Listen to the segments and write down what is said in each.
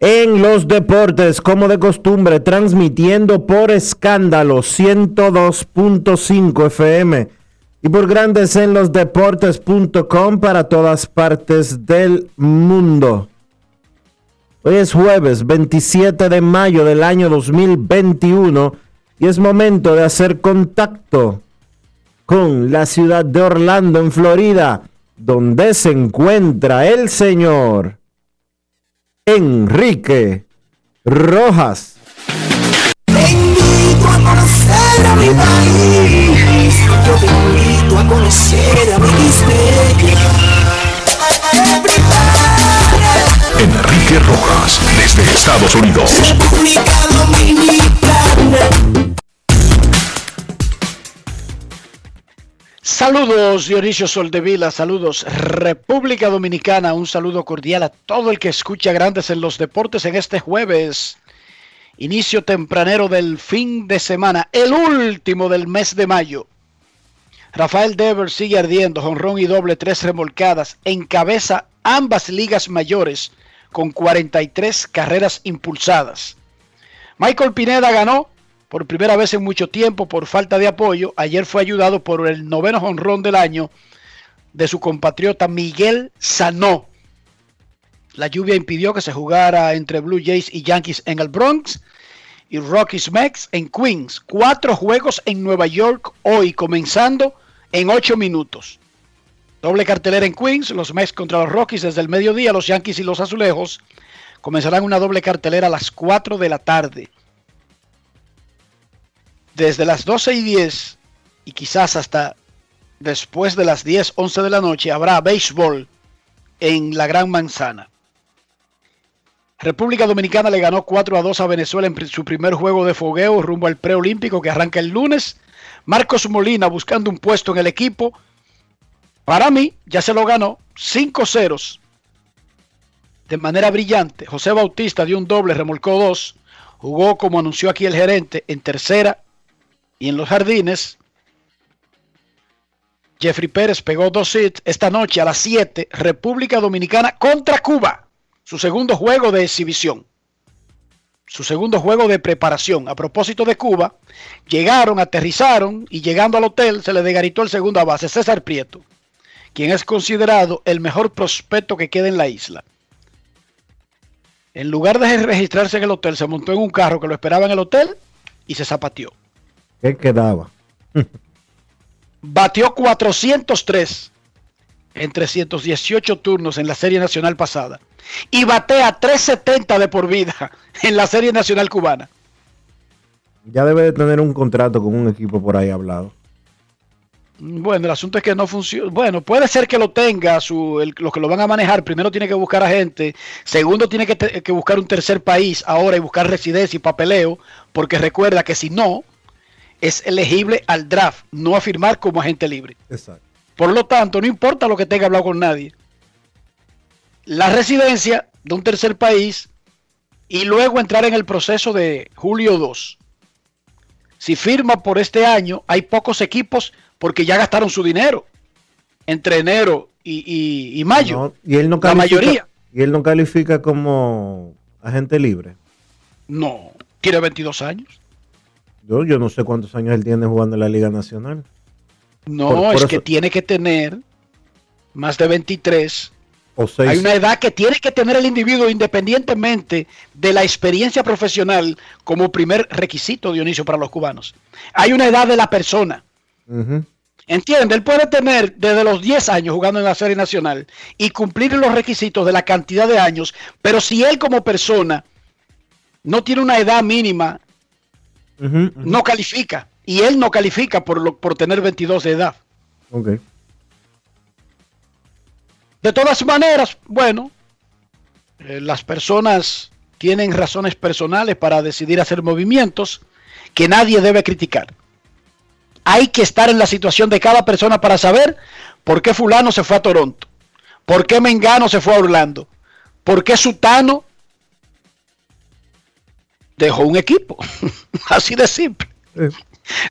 en los Deportes, como de costumbre, transmitiendo por escándalo 102.5 FM y por Grandes en los Deportes.com para todas partes del mundo. Hoy es jueves 27 de mayo del año 2021 y es momento de hacer contacto con la ciudad de Orlando, en Florida, donde se encuentra el señor Enrique Rojas. Te invito a conocer a mi país. Yo te invito a conocer a mi Enrique Rojas, desde Estados Unidos. República Dominicana. Saludos Dionisio Soldevila, saludos República Dominicana, un saludo cordial a todo el que escucha Grandes en los Deportes en este jueves, inicio tempranero del fin de semana, el último del mes de mayo. Rafael Devers sigue ardiendo, jonrón y doble, tres remolcadas, encabeza ambas ligas mayores con 43 carreras impulsadas. Michael Pineda ganó por primera vez en mucho tiempo por falta de apoyo. Ayer fue ayudado por el noveno jonrón del año de su compatriota Miguel Sanó. La lluvia impidió que se jugara entre Blue Jays y Yankees en el Bronx y Rockies Mex en Queens. Cuatro juegos en Nueva York hoy, comenzando en ocho minutos. Doble cartelera en Queens, los Mex contra los Rockies desde el mediodía, los Yankees y los Azulejos comenzarán una doble cartelera a las 4 de la tarde desde las 12 y 10 y quizás hasta después de las 10, 11 de la noche habrá béisbol en la Gran Manzana. República Dominicana le ganó 4 a 2 a Venezuela en su primer juego de fogueo rumbo al preolímpico que arranca el lunes. Marcos Molina buscando un puesto en el equipo. Para mí ya se lo ganó 5 ceros de manera brillante. José Bautista dio un doble, remolcó dos. Jugó como anunció aquí el gerente en tercera y en los jardines, Jeffrey Pérez pegó dos hits esta noche a las 7, República Dominicana contra Cuba, su segundo juego de exhibición, su segundo juego de preparación. A propósito de Cuba, llegaron, aterrizaron y llegando al hotel se le degaritó el segundo a base, César Prieto, quien es considerado el mejor prospecto que queda en la isla. En lugar de registrarse en el hotel, se montó en un carro que lo esperaba en el hotel y se zapateó. ¿Qué quedaba? Batió 403 en 318 turnos en la Serie Nacional pasada. Y batea 370 de por vida en la Serie Nacional cubana. Ya debe de tener un contrato con un equipo por ahí hablado. Bueno, el asunto es que no funciona. Bueno, puede ser que lo tenga, su, el- los que lo van a manejar. Primero tiene que buscar a gente. Segundo tiene que, te- que buscar un tercer país ahora y buscar residencia y papeleo. Porque recuerda que si no, es elegible al draft, no a firmar como agente libre. Exacto. Por lo tanto, no importa lo que tenga hablado con nadie. la residencia de un tercer país y luego entrar en el proceso de julio 2. Si firma por este año, hay pocos equipos porque ya gastaron su dinero entre enero y, mayo. No, y él no la mayoría. Y él no califica como agente libre. No, tiene 22 años. Yo, yo no sé cuántos años él tiene jugando en la Liga Nacional. No, es que tiene que tener más de 23 hay una edad que tiene que tener el individuo independientemente de la experiencia profesional como primer requisito, Dionisio, para los cubanos. Hay una edad de la persona. ¿Entiende? Él puede tener desde los 10 años jugando en la Serie Nacional y cumplir los requisitos de la cantidad de años, pero si él como persona no tiene una edad mínima, no califica. Y él no califica por, lo, por tener 22 de edad. Okay. De todas maneras, bueno, eh, las personas tienen razones personales para decidir hacer movimientos que nadie debe criticar. Hay que estar en la situación de cada persona para saber por qué fulano se fue a Toronto, por qué Mengano se fue a Orlando, por qué Sutano dejó un equipo. Así de simple.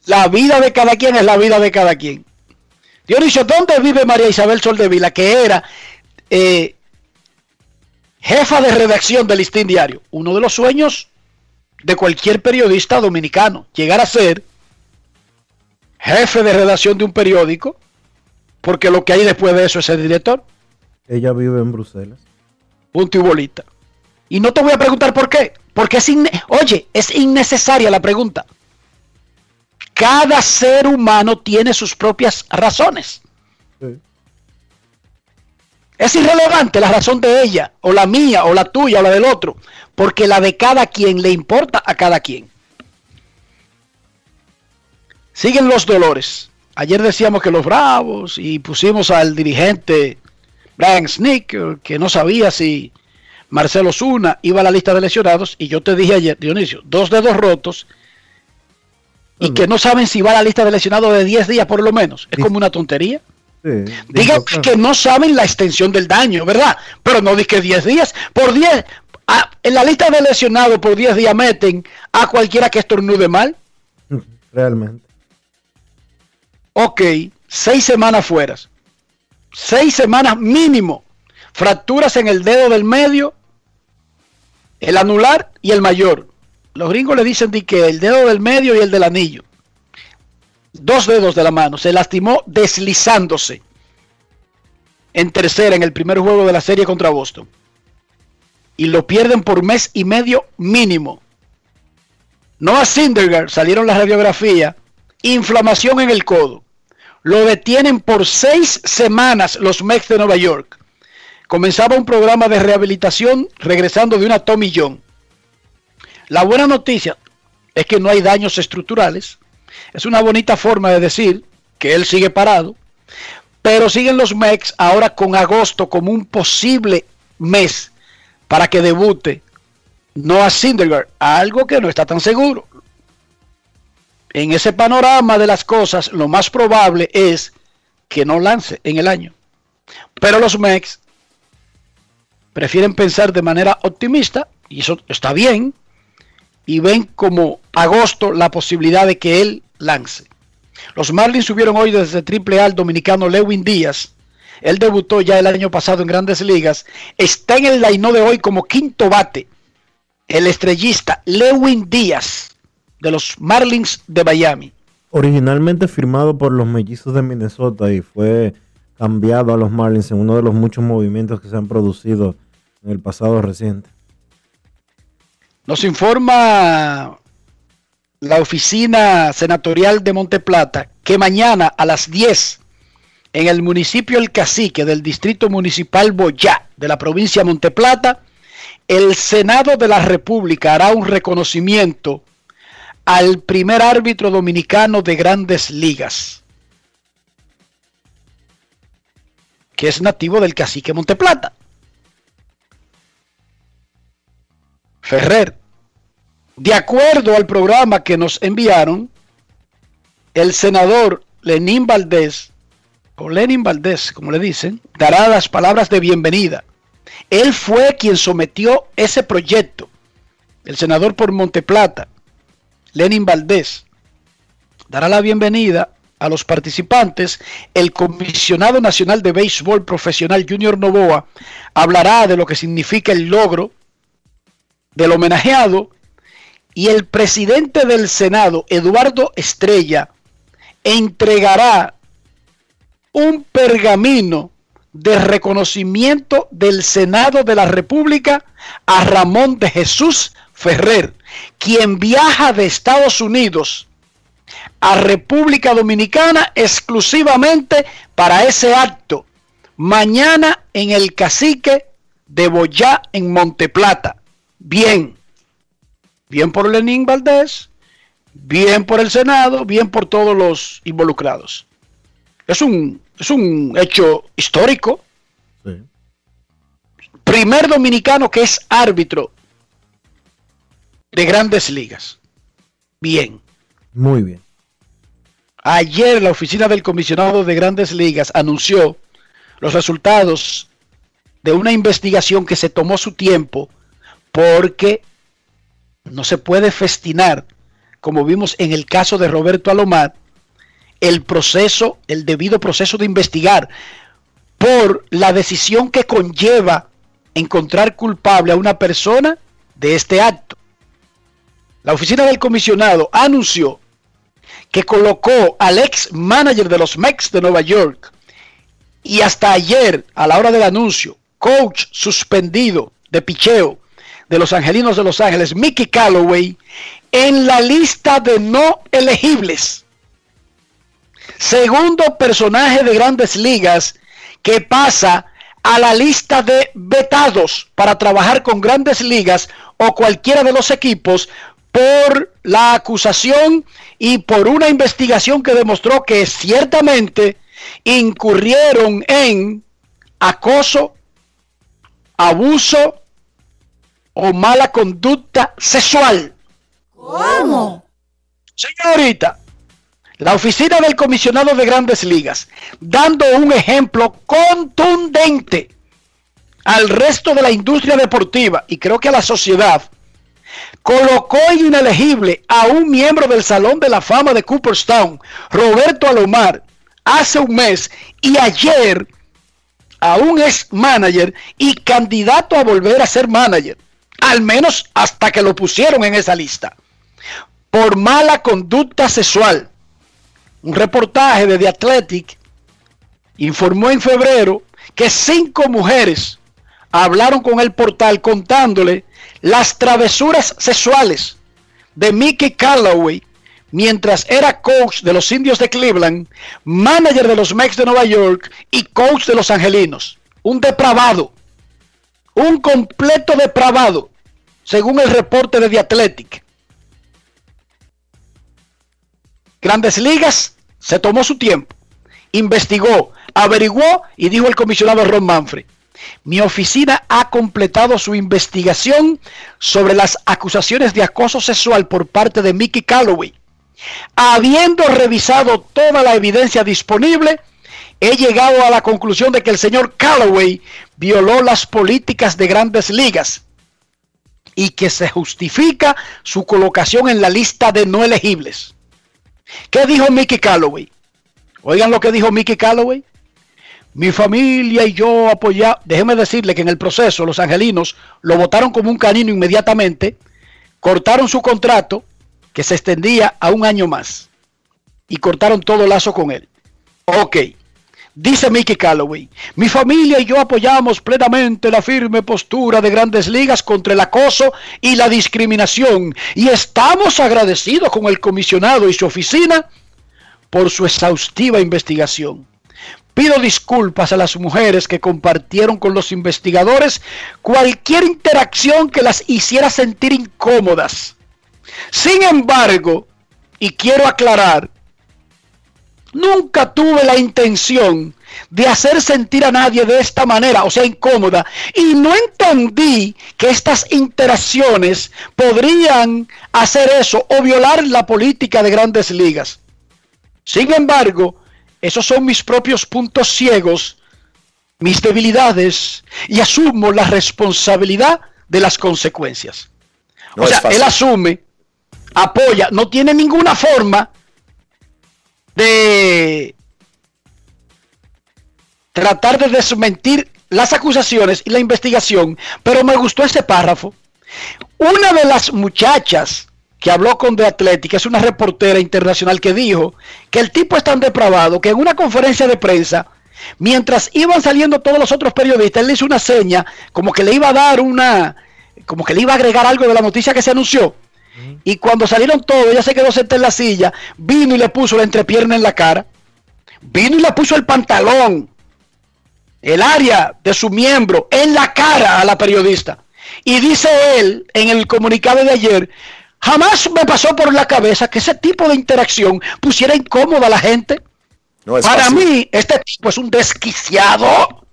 La vida de cada quien es la vida de cada quien. Dionisio, ¿dónde vive María Isabel Soldevila, que era eh, jefa de redacción del Listín Diario? Uno de los sueños de cualquier periodista dominicano, llegar a ser jefe de redacción de un periódico, porque lo que hay después de eso es el director. Ella vive en Bruselas. Punto y bolita. Y no te voy a preguntar por qué, porque es, oye, es innecesaria la pregunta. Cada ser humano tiene sus propias razones. Es irrelevante la razón de ella, o la mía, o la tuya, o la del otro, porque la de cada quien le importa a cada quien. Siguen los dolores. Ayer decíamos que los bravos y pusimos al dirigente Brian Snick, que no sabía si Marcelo Zuna iba a la lista de lesionados, y yo te dije ayer, Dionisio, dos dedos rotos y que no saben si va a la lista de lesionados de 10 días por lo menos. Es como una tontería. Sí, que no saben la extensión del daño, ¿verdad? Pero no que 10 días. Por 10, en la lista de lesionados por 10 días meten a cualquiera que estornude mal. Realmente. Ok, 6 semanas fuera. 6 semanas mínimo. Fracturas en el dedo del medio, el anular y el mayor. Los gringos le dicen que el dedo del medio y el del anillo. Dos dedos de la mano. Se lastimó deslizándose en tercera en el primer juego de la serie contra Boston. Y lo pierden por mes y medio mínimo. No a Syndergaard salieron la radiografía. Inflamación en el codo. Lo detienen por seis semanas los Mets de Nueva York. Comenzaba un programa de rehabilitación regresando de una Tommy John. La buena noticia es que no hay daños estructurales. Es una bonita forma de decir que él sigue parado. Pero siguen los Mex ahora con agosto como un posible mes para que debute no a Syndergaard, algo que no está tan seguro. En ese panorama de las cosas, lo más probable es que no lance en el año. Pero los Mex prefieren pensar de manera optimista, y eso está bien, y ven como agosto la posibilidad de que él lance. Los Marlins subieron hoy desde Triple A al dominicano Lewin Díaz. Él debutó ya el año pasado en grandes ligas. Está en el line de hoy como quinto bate. El estrellista Lewin Díaz de los Marlins de Miami. Originalmente firmado por los mellizos de Minnesota y fue cambiado a los Marlins en uno de los muchos movimientos que se han producido en el pasado reciente. Nos informa la oficina senatorial de Monteplata que mañana a las 10 en el municipio El Cacique del distrito municipal Boyá de la provincia de Monteplata, el Senado de la República hará un reconocimiento al primer árbitro dominicano de grandes ligas, que es nativo del Cacique Monteplata. Ferrer. De acuerdo al programa que nos enviaron, el senador Lenín Valdés, o Lenin Valdés, como le dicen, dará las palabras de bienvenida Él fue quien sometió ese proyecto. El senador por Monteplata, Lenin Valdés, dará la bienvenida a los participantes. El comisionado nacional de béisbol profesional Junior Novoa hablará de lo que significa el logro del homenajeado y el presidente del Senado, Eduardo Estrella, entregará un pergamino de reconocimiento del Senado de la República a Ramón de Jesús Ferrer, quien viaja de Estados Unidos a República Dominicana exclusivamente para ese acto, mañana en el cacique de Boyá en Monteplata. Bien, bien por Lenín Valdés, bien por el Senado, bien por todos los involucrados. Es un, es un hecho histórico. Primer dominicano que es árbitro de grandes ligas. Bien. Muy bien. Ayer la oficina del comisionado de grandes ligas anunció los resultados de una investigación que se tomó su tiempo porque no se puede festinar, como vimos en el caso de Roberto Alomar, el proceso, el debido proceso de investigar por la decisión que conlleva encontrar culpable a una persona de este acto. La oficina del comisionado anunció que colocó al ex manager de los Mex de Nueva York y hasta ayer, a la hora del anuncio, coach suspendido de picheo de los Angelinos de Los Ángeles, Mickey Calloway, en la lista de no elegibles. Segundo personaje de grandes ligas que pasa a la lista de vetados para trabajar con grandes ligas o cualquiera de los equipos por la acusación y por una investigación que demostró que ciertamente incurrieron en acoso, abuso o mala conducta sexual. ¿Cómo? Señorita, la oficina del comisionado de grandes ligas, dando un ejemplo contundente al resto de la industria deportiva y creo que a la sociedad, colocó inelegible a un miembro del Salón de la Fama de Cooperstown, Roberto Alomar, hace un mes y ayer a un ex manager y candidato a volver a ser manager, al menos hasta que lo pusieron en esa lista, por mala conducta sexual. Un reportaje de The Athletic informó en febrero que cinco mujeres hablaron con el portal contándole las travesuras sexuales de Mickey Callaway mientras era coach de los indios de Cleveland, manager de los Mex de Nueva York y coach de los angelinos. Un depravado, un completo depravado, según el reporte de The Athletic. Grandes Ligas se tomó su tiempo, investigó, averiguó y dijo el comisionado Ron Manfred mi oficina ha completado su investigación sobre las acusaciones de acoso sexual por parte de Mickey Calloway. Habiendo revisado toda la evidencia disponible, he llegado a la conclusión de que el señor Calloway violó las políticas de grandes ligas y que se justifica su colocación en la lista de no elegibles. ¿Qué dijo Mickey Calloway? Oigan lo que dijo Mickey Calloway. Mi familia y yo apoyamos, déjeme decirle que en el proceso los angelinos lo votaron como un canino inmediatamente, cortaron su contrato que se extendía a un año más y cortaron todo lazo con él. Ok, dice Mickey Calloway, mi familia y yo apoyamos plenamente la firme postura de grandes ligas contra el acoso y la discriminación y estamos agradecidos con el comisionado y su oficina por su exhaustiva investigación. Pido disculpas a las mujeres que compartieron con los investigadores cualquier interacción que las hiciera sentir incómodas. Sin embargo, y quiero aclarar, nunca tuve la intención de hacer sentir a nadie de esta manera, o sea, incómoda, y no entendí que estas interacciones podrían hacer eso o violar la política de grandes ligas. Sin embargo, esos son mis propios puntos ciegos mis debilidades y asumo la responsabilidad de las consecuencias. No o sea, él asume, apoya, no tiene ninguna forma de tratar de desmentir las acusaciones y la investigación, pero me gustó ese párrafo. Una de las muchachas que habló con The Athletic, es una reportera internacional que dijo que el tipo es tan depravado que en una conferencia de prensa, mientras iban saliendo todos los otros periodistas, él le hizo una seña como que le iba a dar una, como que le iba a agregar algo de la noticia que se anunció. Y cuando salieron todos, ella se quedó sentada en la silla, vino y le puso la entrepierna en la cara, vino y le puso el pantalón, el área de su miembro en la cara a la periodista. Y dice él en el comunicado de ayer, jamás me pasó por la cabeza que ese tipo de interacción pusiera incómoda a la gente. No es Para fácil. mí, este tipo es un desquiciado,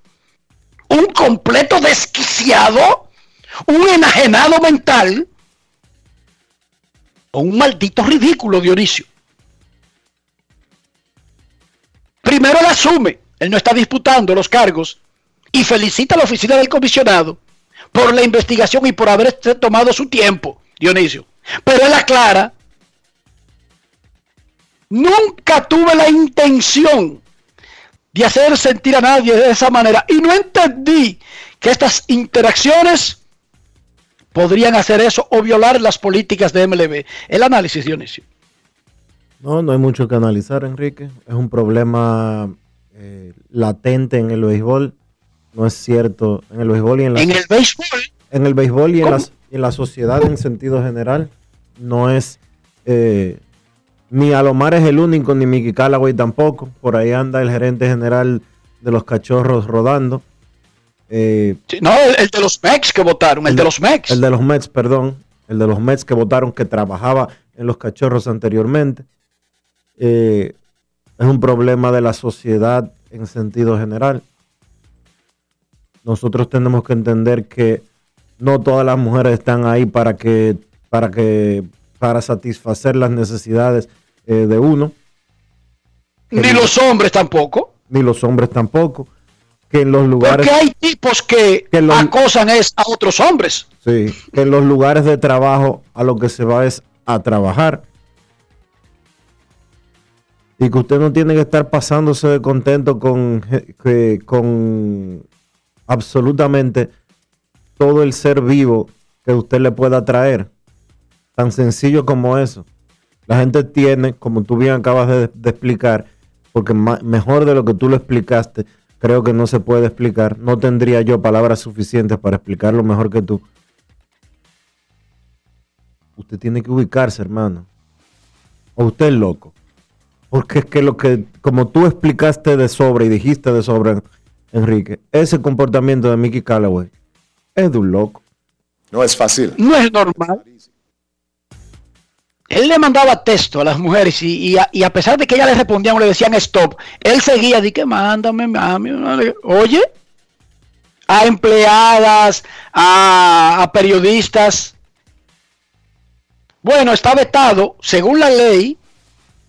un completo desquiciado, un enajenado mental o un maldito ridículo, Dionisio. Primero él asume, él no está disputando los cargos y felicita a la oficina del comisionado por la investigación y por haber tomado su tiempo, Dionisio. Pero él aclara, nunca tuve la intención de hacer sentir a nadie de esa manera y no entendí que estas interacciones podrían hacer eso o violar las políticas de MLB. El análisis, Dionisio. No, no hay mucho que analizar, Enrique. Es un problema eh, latente en el béisbol. No es cierto en el béisbol y en la, En el béisbol, en el béisbol y en, la, y en la sociedad en sentido general. No es eh, ni Alomar es el único, ni Mickey Callaway tampoco. Por ahí anda el gerente general de los cachorros rodando. Eh, sí, no, el, el de los Mex que votaron, el de los Mex. El de los Mets, perdón. El de los Mets que votaron que trabajaba en los cachorros anteriormente. Eh, es un problema de la sociedad en sentido general. Nosotros tenemos que entender que no todas las mujeres están ahí para que, para que, para satisfacer las necesidades eh, de uno, Ni los hombres tampoco. ni los hombres tampoco. Que en los lugares, Porque hay tipos que, Que los- acosan es a otros hombres. sí, que en los lugares de trabajo a lo que se va es a trabajar. Y que usted no tiene que estar pasándose de contento con, que- con absolutamente todo el ser vivo que usted le pueda traer. Tan sencillo como eso. La gente tiene, como tú bien acabas de, de explicar, porque mejor de lo que tú lo explicaste, creo que no se puede explicar. No tendría yo palabras suficientes para explicarlo mejor que tú. Usted tiene que ubicarse, hermano. O usted es loco. Porque es que lo que, como tú explicaste de sobra y dijiste de sobra, Enrique, ese comportamiento de Mickey Callaway es de un loco. No es fácil. No es normal. Él le mandaba texto a las mujeres y, a, pesar de que ellas le respondían o le decían stop, él seguía, di que mándame, mami, mándame". oye, a empleadas, a, periodistas. Bueno, está vetado, según la ley,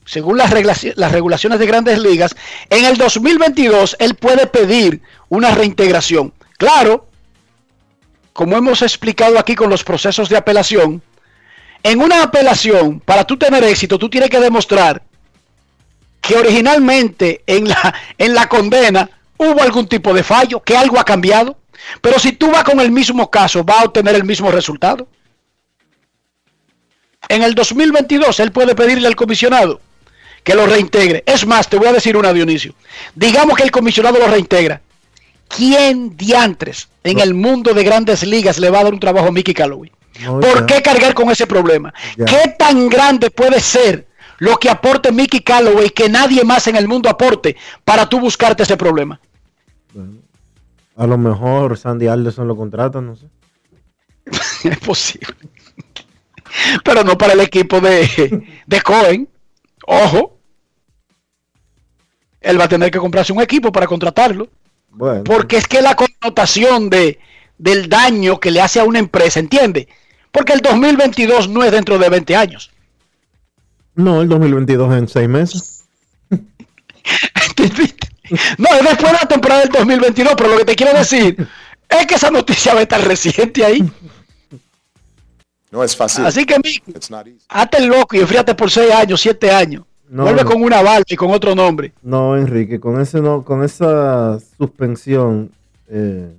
según las regulaciones de grandes ligas, en el 2022 él puede pedir una reintegración. Claro, como hemos explicado aquí con los procesos de apelación, en una apelación, para tú tener éxito, tú tienes que demostrar que originalmente en la, en la condena hubo algún tipo de fallo, que algo ha cambiado. Pero si tú vas con el mismo caso, va a obtener el mismo resultado. En el 2022, él puede pedirle al comisionado que lo reintegre. Es más, te voy a decir una, Dionisio. Digamos que el comisionado lo reintegra. ¿Quién diantres en el mundo de grandes ligas le va a dar un trabajo a Mickey Callaway? No, ¿Por qué cargar con ese problema? ¿Qué tan grande puede ser lo que aporte Mickey Callaway que nadie más en el mundo aporte para tú buscarte ese problema? A lo mejor Sandy Alderson lo contrata, no sé. es posible. Pero no para el equipo de, de Cohen. Ojo. Él va a tener que comprarse un equipo para contratarlo. Bueno, Porque es que la connotación de, del daño que le hace a una empresa, ¿entiende? Porque el 2022 no es dentro de 20 años. no, el 2022 en seis meses. ¿Entendiste? No, es después de la temporada del 2022, pero lo que te quiero decir es que esa noticia va a estar reciente ahí. No es fácil. Así que, Mickey, hazte el loco y enfríate por 6 años, 7 años. No, Vuelve no. con una balda y con otro nombre. No, Enrique, con ese no, con esa suspensión eh,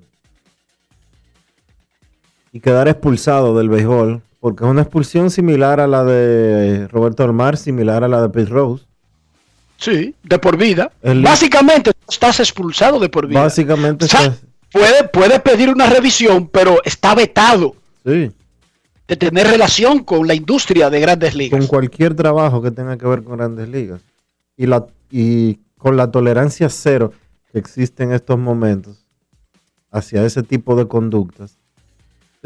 y quedar expulsado del béisbol, porque es una expulsión similar a la de Roberto Almar, similar a la de Pete Rose. Sí, de por vida. El- Básicamente estás expulsado de por vida. Básicamente, O sea, estás- puede, puede pedir una revisión, pero está vetado sí, de tener relación con la industria de grandes con ligas. cualquier trabajo que tenga que ver con grandes ligas y la y con la tolerancia cero que existe en estos momentos hacia ese tipo de conductas.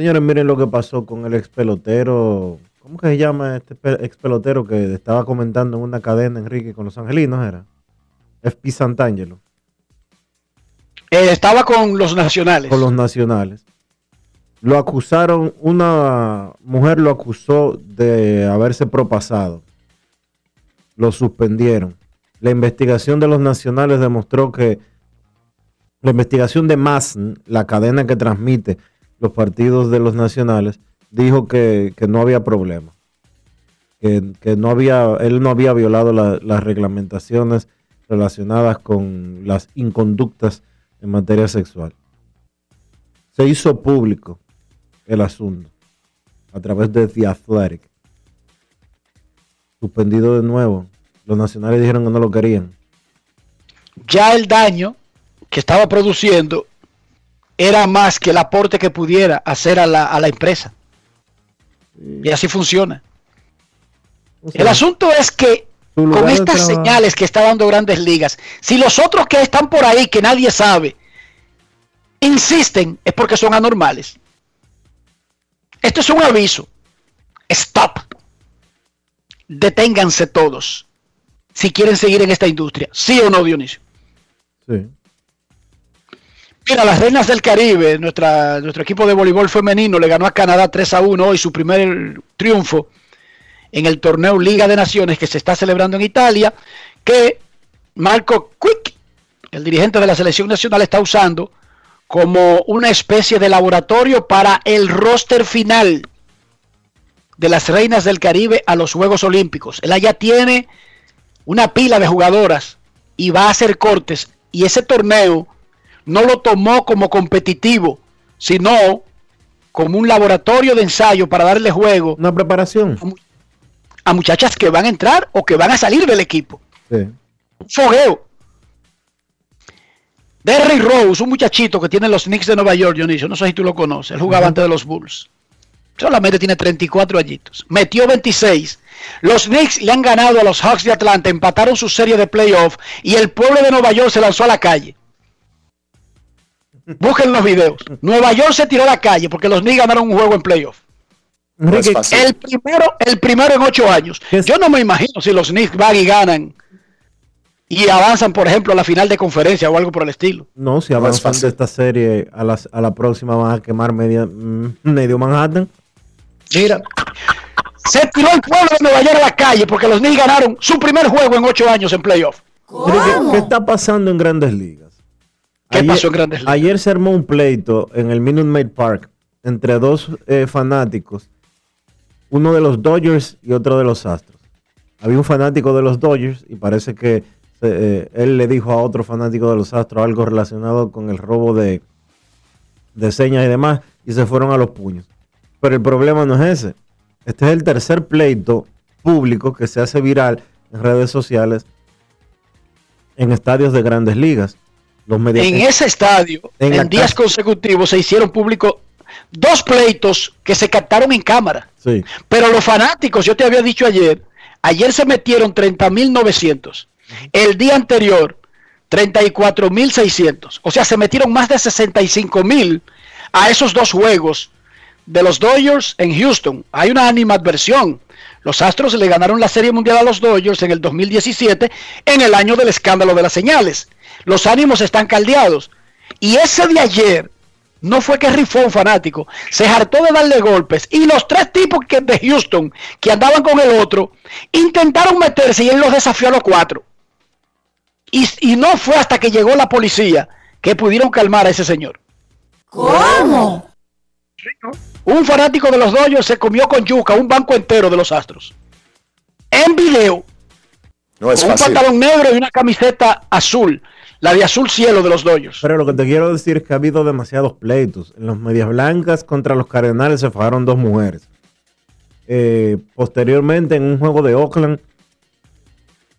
Señores, miren lo que pasó con el ex pelotero. ¿Cómo que se llama este ex pelotero que estaba comentando en una cadena, Enrique, con los angelinos? Era FP Santangelo, Eh, estaba con los nacionales. con los nacionales. Lo acusaron, una mujer lo acusó de haberse propasado. Lo suspendieron. La investigación de los nacionales demostró que la investigación de MASN, la cadena que transmite los partidos de los nacionales, dijo que, que no había problema. Que, que no había, él no había violado la- las reglamentaciones relacionadas con las inconductas en materia sexual. Se hizo público el asunto a través de The Athletic. Suspendido de nuevo. Los nacionales dijeron que no lo querían. Ya el daño que estaba produciendo era más que el aporte que pudiera hacer a la, a la empresa. Y así funciona. O sea, El asunto es que con estas señales que está dando grandes ligas, si los otros que están por ahí, que nadie sabe, insisten, es porque son anormales. Esto es un aviso. Stop. Deténganse todos. Si quieren seguir en esta industria. ¿Sí o no, Dionisio? Sí. Mira, las Reinas del Caribe, nuestra, nuestro equipo de voleibol femenino le ganó a Canadá 3 a 1 hoy su primer triunfo en el torneo Liga de Naciones que se está celebrando en Italia, que Marco Quick, el dirigente de la selección nacional, está usando como una especie de laboratorio para el roster final de las Reinas del Caribe a los Juegos Olímpicos. Él allá tiene una pila de jugadoras y va a hacer cortes y ese torneo no lo tomó como competitivo, sino como un laboratorio de ensayo para darle juego Una preparación. a muchachas que van a entrar o que van a salir del equipo. Sí. Un fogueo. Derrick Rose, un muchachito que tiene los Knicks de Nueva York, Dionisio, no sé si tú lo conoces, él jugaba antes de los Bulls. Solamente tiene 34 añitos. Metió 26. Los Knicks le han ganado a los Hawks de Atlanta, empataron su serie de playoff y el pueblo de Nueva York se lanzó a la calle. Busquen los videos. Nueva York se tiró a la calle porque los Knicks ganaron un juego en playoff. No. El primero, el primero en ocho años. Yo no me imagino si los Knicks van y ganan y avanzan, por ejemplo, a la final de conferencia o algo por el estilo. no, si No es avanzan de esta serie a la, a la próxima van a quemar media, mm, medio Manhattan. Mira, se tiró el pueblo de Nueva York a la calle porque los Knicks ganaron su primer juego en ocho años en playoff. Enrique, ¿Qué está pasando en grandes ligas? ¿Qué pasó en Grandes Ligas? Ayer se armó un pleito en el Minute Maid Park entre dos eh, fanáticos, uno de los Dodgers y otro de los Astros. Había un fanático de los Dodgers y parece que eh, él le dijo a otro fanático de los Astros algo relacionado con el robo de, de señas y demás y se fueron a los puños. Pero el problema no es ese. Este es el tercer pleito público que se hace viral en redes sociales en estadios de grandes ligas. Los En ese estadio, En días consecutivos, se hicieron públicos dos pleitos que se captaron en cámara. Sí. Pero los fanáticos, yo te había dicho ayer, ayer se metieron 30.900. El día anterior, 34.600. O sea, se metieron más de 65.000 a esos dos juegos de los Dodgers en Houston. Hay una animadversión. Los Astros le ganaron la Serie Mundial a los Dodgers en el 2017, en el año del escándalo de las señales. Los ánimos están caldeados. Y ese de ayer no fue que rifó un fanático, se hartó de darle golpes y los tres tipos que de Houston que andaban con el otro intentaron meterse y él los desafió a los cuatro. Y, y no fue hasta que llegó la policía que pudieron calmar a ese señor. ¿Cómo? Un fanático de los Dodgers se comió con yuca un banco entero de los Astros. En video, No es con un pantalón negro y una camiseta azul, la de azul cielo de los Dodgers. Pero lo que te quiero decir es que ha habido demasiados pleitos. En los Medias Blancas contra los Cardenales se fajaron dos mujeres. Eh, posteriormente, en un juego de Oakland,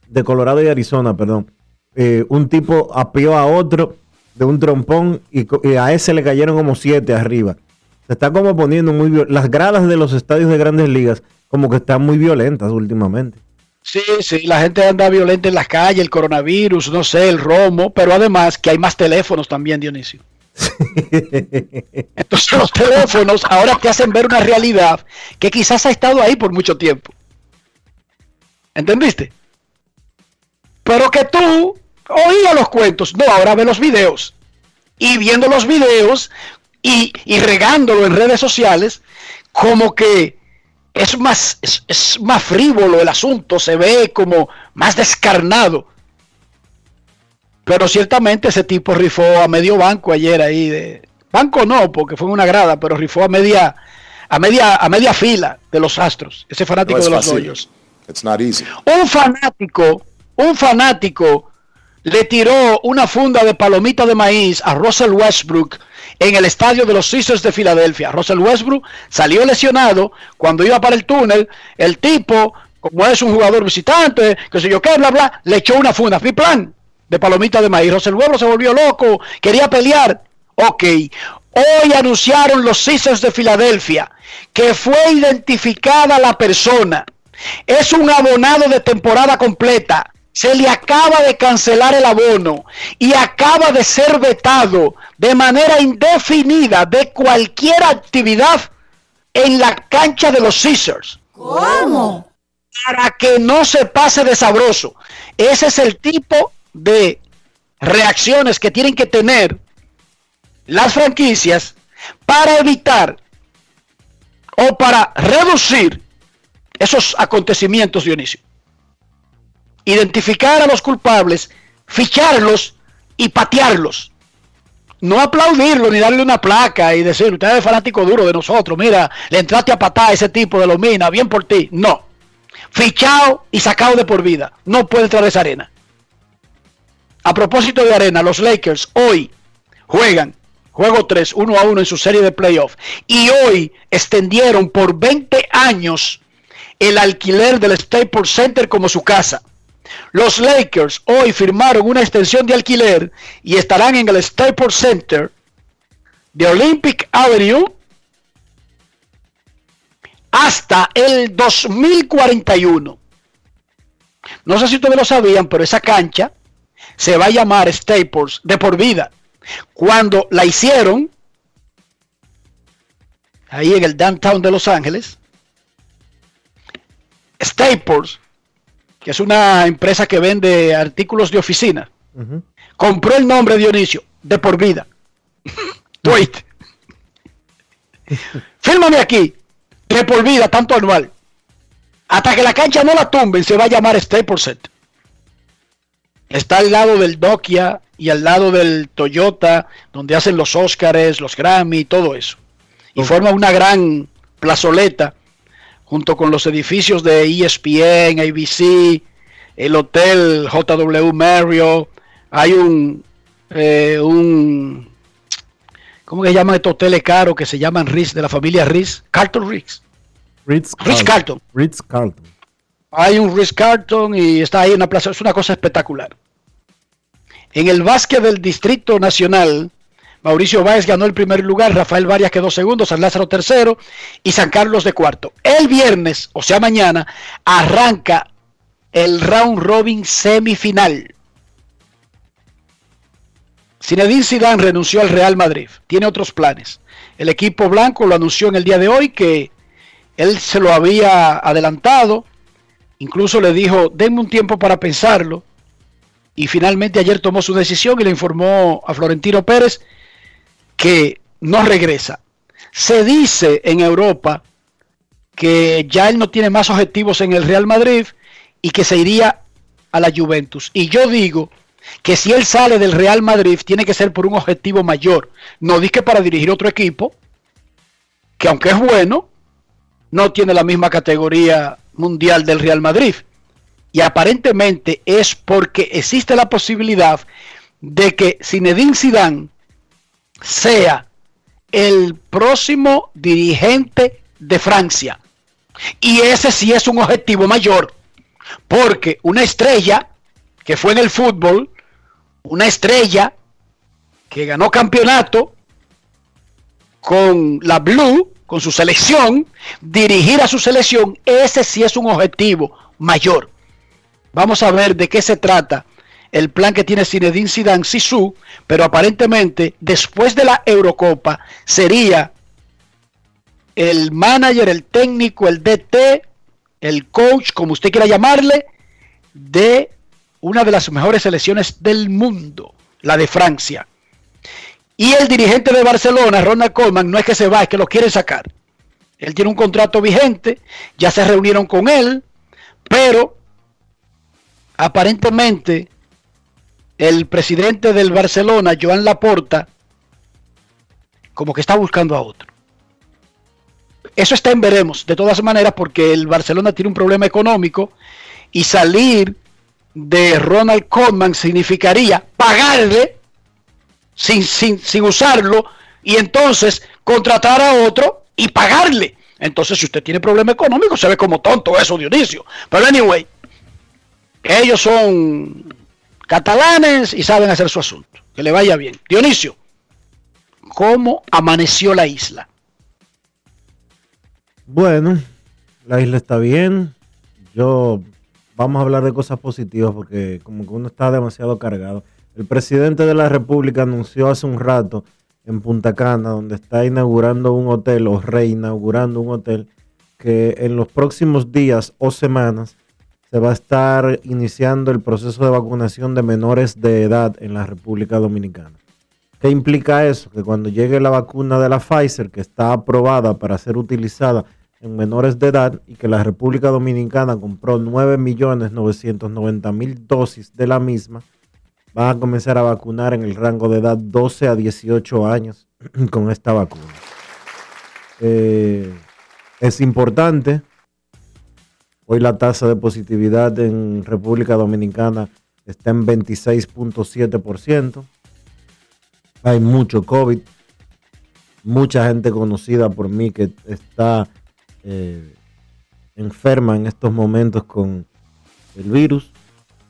de Colorado y Arizona, perdón, eh, un tipo apió a otro de un trompón y, y a ese le cayeron como siete arriba. Se está como poniendo muy... Las gradas de los estadios de grandes ligas como que están muy violentas últimamente. Sí, sí, la gente anda violenta en las calles, el coronavirus, no sé, el romo, pero además que hay más teléfonos también, Dionisio. Entonces los teléfonos ahora te hacen ver una realidad que quizás ha estado ahí por mucho tiempo. ¿Entendiste? Pero que tú oías los cuentos, no, ahora ve los videos. Y viendo los videos y, y regándolo en redes sociales, como que es más, es, es más frívolo el asunto, se ve como más descarnado. Pero ciertamente ese tipo rifó a medio banco ayer ahí de banco no, porque fue en una grada, pero rifó a media a media a media fila de los Astros, ese fanático No de los easy. Un fanático, un fanático le tiró una funda de palomita de maíz a Russell Westbrook en el estadio de los Sixers de Filadelfia. Russell Westbrook salió lesionado cuando iba para el túnel. El tipo, como es un jugador visitante, que sé yo qué, bla, bla, le echó una funda. Mi plan de palomita de maíz. Russell Westbrook se volvió loco, quería pelear. Ok, hoy anunciaron los Sixers de Filadelfia que fue identificada la persona. Es un abonado de temporada completa. Se le acaba de cancelar el abono y acaba de ser vetado de manera indefinida de cualquier actividad en la cancha de los Caesars. ¿Cómo? Para que no se pase de sabroso. Ese es el tipo de reacciones que tienen que tener las franquicias para evitar o para reducir esos acontecimientos, Dionisio. Identificar a los culpables, ficharlos y patearlos. No aplaudirlo ni darle una placa y decir, usted es fanático duro de nosotros, mira, le entraste a patar a ese tipo de los mina, bien por ti. No. Fichado y sacado de por vida. No puede entrar a esa arena. A propósito de arena, los Lakers hoy juegan juego 3, 1 a 1 en su serie de playoff. Y hoy extendieron por 20 años el alquiler del Staples Center como su casa. Los Lakers hoy firmaron una extensión de alquiler y estarán en el Staples Center de Olympic Avenue hasta el 2041. No sé si ustedes lo sabían, pero esa cancha se va a llamar Staples de por vida. Cuando la hicieron, ahí en el downtown de Los Ángeles, Staples, que es una empresa que vende artículos de oficina, compró el nombre Dionisio de por vida. Wait. Fírmame aquí, de por vida, tanto anual. Hasta que la cancha no la tumben, se va a llamar Staples Center. Está al lado del Nokia y al lado del Toyota, donde hacen los Oscars, los Grammy, todo eso. Y forma una gran plazoleta junto con los edificios de ESPN, ABC, el hotel JW Marriott. Hay un, eh, un, ¿cómo que se llaman estos hoteles caros que se llaman Ritz, de la familia Ritz? Carlton. Ritz Ritz Carlton. Ritz Carlton. Hay un Ritz Carlton y está ahí en la plaza. Es una cosa espectacular. En el básquet del Distrito Nacional, Mauricio Báez ganó el primer lugar, Rafael Varias quedó segundo, San Lázaro tercero y San Carlos de cuarto. El viernes, o sea mañana, arranca el round robin semifinal. Zinedine Zidane renunció al Real Madrid, tiene otros planes. El equipo blanco lo anunció en el día de hoy que él se lo había adelantado, incluso le dijo, denme un tiempo para pensarlo, y finalmente ayer tomó su decisión y le informó a Florentino Pérez que no regresa. Se dice en Europa que ya él no tiene más objetivos en el Real Madrid y que se iría a la Juventus. Y yo digo que si él sale del Real Madrid tiene que ser por un objetivo mayor. No que para dirigir otro equipo, que aunque es bueno, no tiene la misma categoría mundial del Real Madrid. Y aparentemente es porque existe la posibilidad de que Zinedine Zidane sea el próximo dirigente de Francia. Y ese sí es un objetivo mayor, porque una estrella que fue en el fútbol, una estrella que ganó campeonato con la Blue, con su selección, dirigir a su selección, ese sí es un objetivo mayor. Vamos a ver de qué se trata el plan que tiene Zinedine Zidane Sisu, pero aparentemente después de la Eurocopa sería el manager, el técnico, el DT, el coach, como usted quiera llamarle, de una de las mejores selecciones del mundo, la de Francia. Y el dirigente de Barcelona, Ronald Koeman, no es que se va, es que lo quiere sacar. Él tiene un contrato vigente, ya se reunieron con él, pero aparentemente el presidente del Barcelona, Joan Laporta, como que está buscando a otro. Eso está en veremos, de todas maneras, porque el Barcelona tiene un problema económico y salir de Ronald Koeman significaría pagarle sin, sin, sin usarlo y entonces contratar a otro y pagarle. Entonces, si usted tiene problema económico, se ve como tonto eso, Dionisio. Pero anyway, ellos son catalanes y saben hacer su asunto. Que le vaya bien. Dionisio, ¿cómo amaneció la isla? Bueno, la isla está bien. Yo vamos a hablar de cosas positivas porque como que uno está demasiado cargado. El presidente de la República anunció hace un rato en Punta Cana, donde está inaugurando un hotel o reinaugurando un hotel, que en los próximos días o semanas se va a estar iniciando el proceso de vacunación de menores de edad en la República Dominicana. ¿Qué implica eso? Que cuando llegue la vacuna de la Pfizer, que está aprobada para ser utilizada en menores de edad y que la República Dominicana compró 9.990.000 dosis de la misma, van a comenzar a vacunar en el rango de edad 12 a 18 años con esta vacuna. Eh, es importante. Hoy la tasa de positividad en República Dominicana está en 26.7%. Hay mucho COVID. Mucha gente conocida por mí que está eh, enferma en estos momentos con el virus.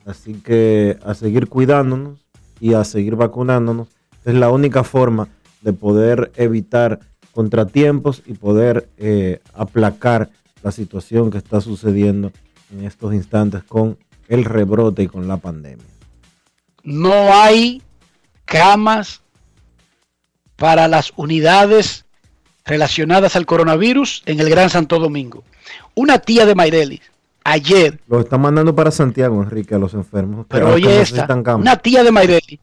Así que a seguir cuidándonos y a seguir vacunándonos es la única forma de poder evitar contratiempos y poder eh, aplacar la situación que está sucediendo en estos instantes con el rebrote y con la pandemia. No hay camas para las unidades relacionadas al coronavirus en el Gran Santo Domingo. Una tía de Mayrelis, ayer. Lo están mandando para Santiago, Enrique, a los enfermos. Pero oye esta, una tía de Mayrelis,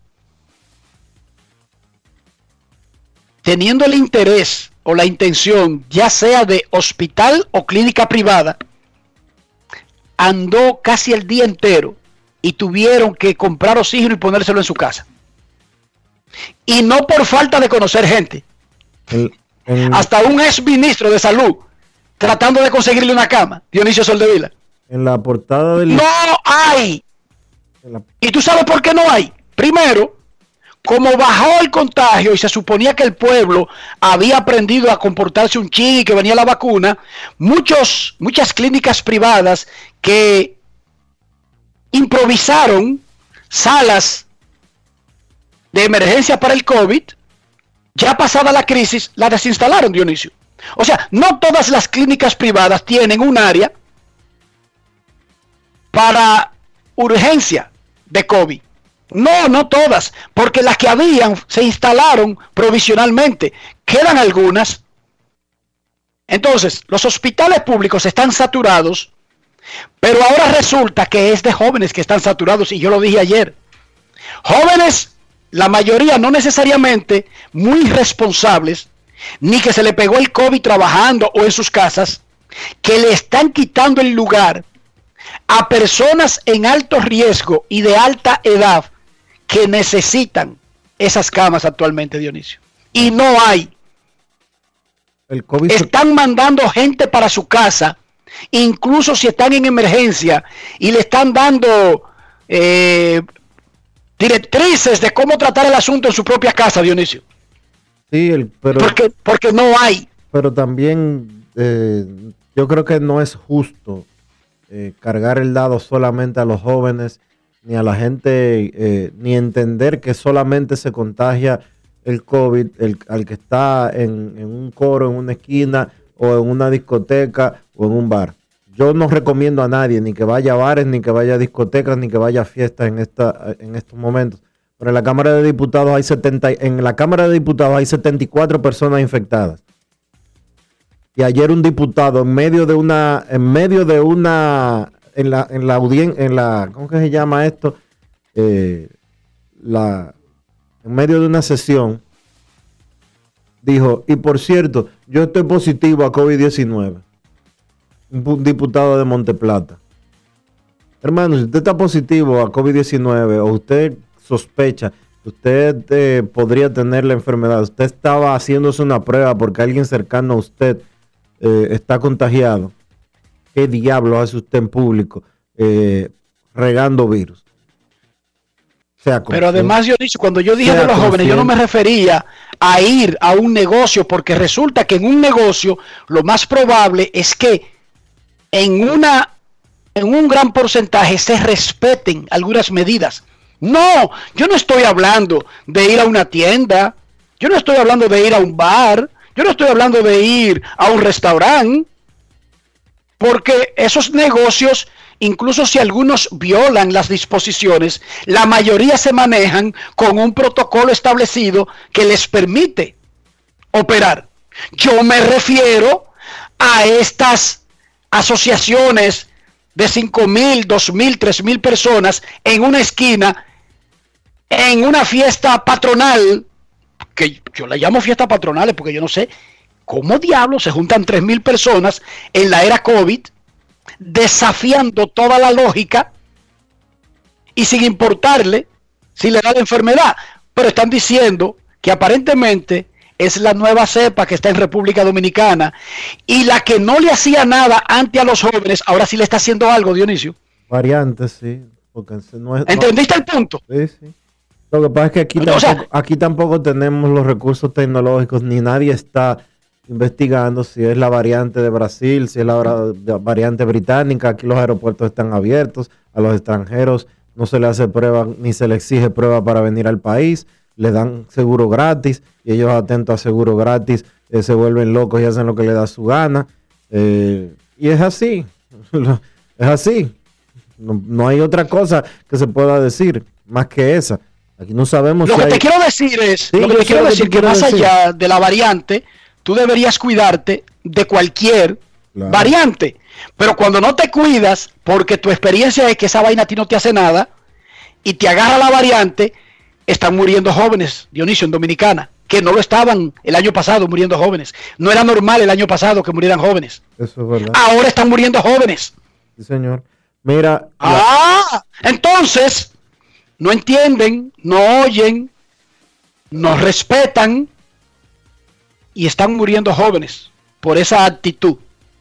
teniendo el interés o la intención, ya sea de hospital o clínica privada, andó casi el día entero y tuvieron que comprar oxígeno y ponérselo en su casa. Y no por falta de conocer gente. Hasta un ex ministro de salud tratando de conseguirle una cama, Dionisio Soldevila. En la portada del... No hay. ¿Y tú sabes por qué no hay? Primero, como bajó el contagio y se suponía que el pueblo había aprendido a comportarse un ching y que venía la vacuna, muchos, muchas clínicas privadas que improvisaron salas de emergencia para el COVID ya pasada la crisis, la desinstalaron, Dionisio. O sea, no todas las clínicas privadas tienen un área para urgencia de COVID. No, no todas, porque las que habían se instalaron provisionalmente. Quedan algunas. Entonces, los hospitales públicos están saturados, pero ahora resulta que es de jóvenes que están saturados, y yo lo dije ayer. Jóvenes la mayoría no necesariamente muy responsables, ni que se le pegó el COVID trabajando o en sus casas, que le están quitando el lugar a personas en alto riesgo y de alta edad que necesitan esas camas actualmente, Dionisio. Y no hay. El COVID, se- Están mandando gente para su casa, incluso si están en emergencia, y le están dando eh, directrices de cómo tratar el asunto en su propia casa, Dionisio. sí, el- pero, Porque, porque no hay. pero también eh, yo creo que no es justo eh, cargar el dado solamente a los jóvenes, ni a la gente, eh, ni entender que solamente se contagia el COVID el, al que está en, un coro, en una esquina, o en una discoteca, o en un bar. Yo no recomiendo a nadie ni que vaya a bares, ni que vaya a discotecas, ni que vaya a fiestas en, esta, en estos momentos. Pero en la Cámara de Diputados hay 70, en la Cámara de Diputados hay 74 personas infectadas. Y ayer un diputado en medio de una, en medio de una, en la, en la audiencia, en la, ¿cómo que se llama esto? Eh, la, en medio de una sesión, dijo, y por cierto, yo estoy positivo a COVID-19. Un pu- diputado de Monteplata. Hermano, si usted está positivo a COVID-19 o usted sospecha que usted eh, podría tener la enfermedad, usted estaba haciéndose una prueba porque alguien cercano a usted eh, está contagiado, ¿qué diablo hace usted en público eh, regando virus? Sea Pero además, Dionisio, cuando yo dije de los jóvenes, yo no me refería a ir a un negocio, porque resulta que en un negocio lo más probable es que en una en un gran porcentaje se respeten algunas medidas. No, yo no estoy hablando de ir a una tienda, yo no estoy hablando de ir a un bar, yo no estoy hablando de ir a un restaurante, porque esos negocios, incluso si algunos violan las disposiciones, la mayoría se manejan con un protocolo establecido que les permite operar. Yo me refiero a estas asociaciones de 5 mil, 2 mil, 3 mil personas en una esquina, en una fiesta patronal, que yo la llamo fiesta patronales porque yo no sé cómo diablos se juntan 3 mil personas en la era COVID, desafiando toda la lógica y sin importarle si le da la enfermedad. Pero están diciendo que aparentemente es la nueva cepa que está en República Dominicana y la que no le hacía nada antes a los jóvenes, ahora sí le está haciendo algo, Dionisio. Variantes, sí. Porque se- no es, no- ¿Entendiste el punto? Sí, sí. Lo que pasa es que aquí, O tampoco, sea- aquí tampoco tenemos los recursos tecnológicos, ni nadie está investigando si es la variante de Brasil, si es la variante británica. Aquí los aeropuertos están abiertos, a los extranjeros no se le hace prueba ni se le exige prueba para venir al país, le dan seguro gratis y ellos atentos a seguro gratis eh, se vuelven locos y hacen lo que les da su gana. Eh, y es así, es así. No, no hay otra cosa que se pueda decir más que esa. Aquí no sabemos Lo si que hay... te quiero decir es, Sí, lo que te quiero decir que más decir. allá de la variante, tú deberías cuidarte de cualquier Claro. variante. Pero cuando no te cuidas, porque tu experiencia es que esa vaina a ti no te hace nada, y te agarra la variante, están muriendo jóvenes, Dionisio, en Dominicana, que no lo estaban el año pasado muriendo jóvenes. No era normal el año pasado que murieran jóvenes. Eso es verdad. Ahora están muriendo jóvenes. Sí, señor. Mira, la- Ah, entonces no entienden, no oyen, no respetan y están muriendo jóvenes por esa actitud.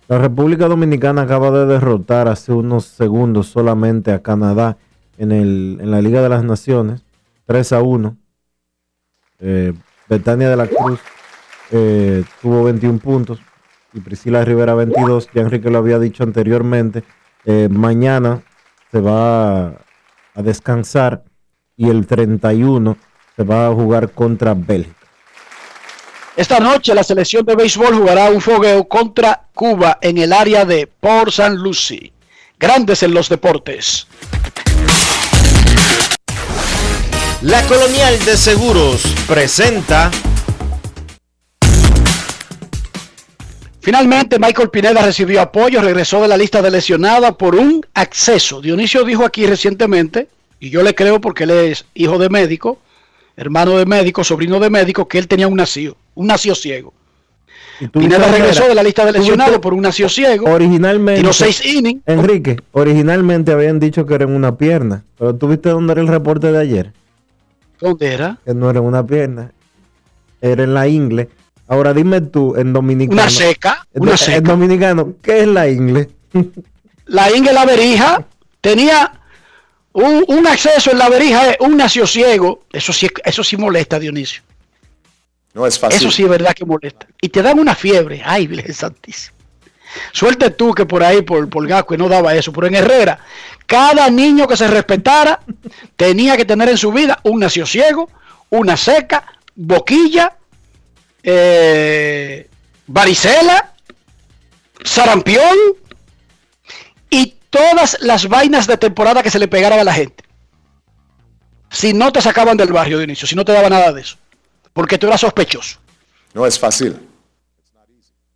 la República Dominicana acaba de derrotar hace unos segundos solamente a Canadá en, el, en la Liga de las Naciones, 3 a 1. Eh, Betania de la Cruz eh, tuvo 21 puntos y Priscila Rivera 22. Ya Enrique lo había dicho anteriormente. Eh, mañana se va a descansar y el 31 se va a jugar contra Bélgica. Esta noche la selección de béisbol jugará un fogueo contra Cuba en el área de Port St. Lucie. Grandes en los deportes. La Colonial de Seguros presenta Finalmente, Michael Pineda recibió apoyo, regresó de la lista de lesionada por un acceso. Dionisio dijo aquí recientemente, y yo le creo porque él es hijo de médico, hermano de médico, sobrino de médico, que él tenía un nacido, un nacido ciego. Y Pineda regresó de la lista de lesionados por un nacido ciego, Originalmente. tiró seis innings. Enrique, originalmente habían dicho que era en una pierna, pero ¿tú viste dónde era el reporte de ayer? ¿Dónde era? Que no era en una pierna, era en la ingle. Ahora dime tú, en dominicano. Una seca, en, una en seca. dominicano, ¿qué es la ingle? La ingle la verija tenía un, un acceso en la verija, eh, un naciosiego. Eso sí, eso sí molesta, Dionisio. No es fácil. Eso sí es verdad que molesta. Y te dan una fiebre. Ay, Virgen Santísima. Suerte tú que por ahí, por, por Gasco, no daba eso. Pero en Herrera, cada niño que se respetara tenía que tener en su vida un naciosiego, una seca, boquilla, eh, varicela, sarampión y todas las vainas de temporada que se le pegaran a la gente. Si no te sacaban del barrio de inicio, si no te daba nada de eso. Porque tú eras sospechoso. No es fácil.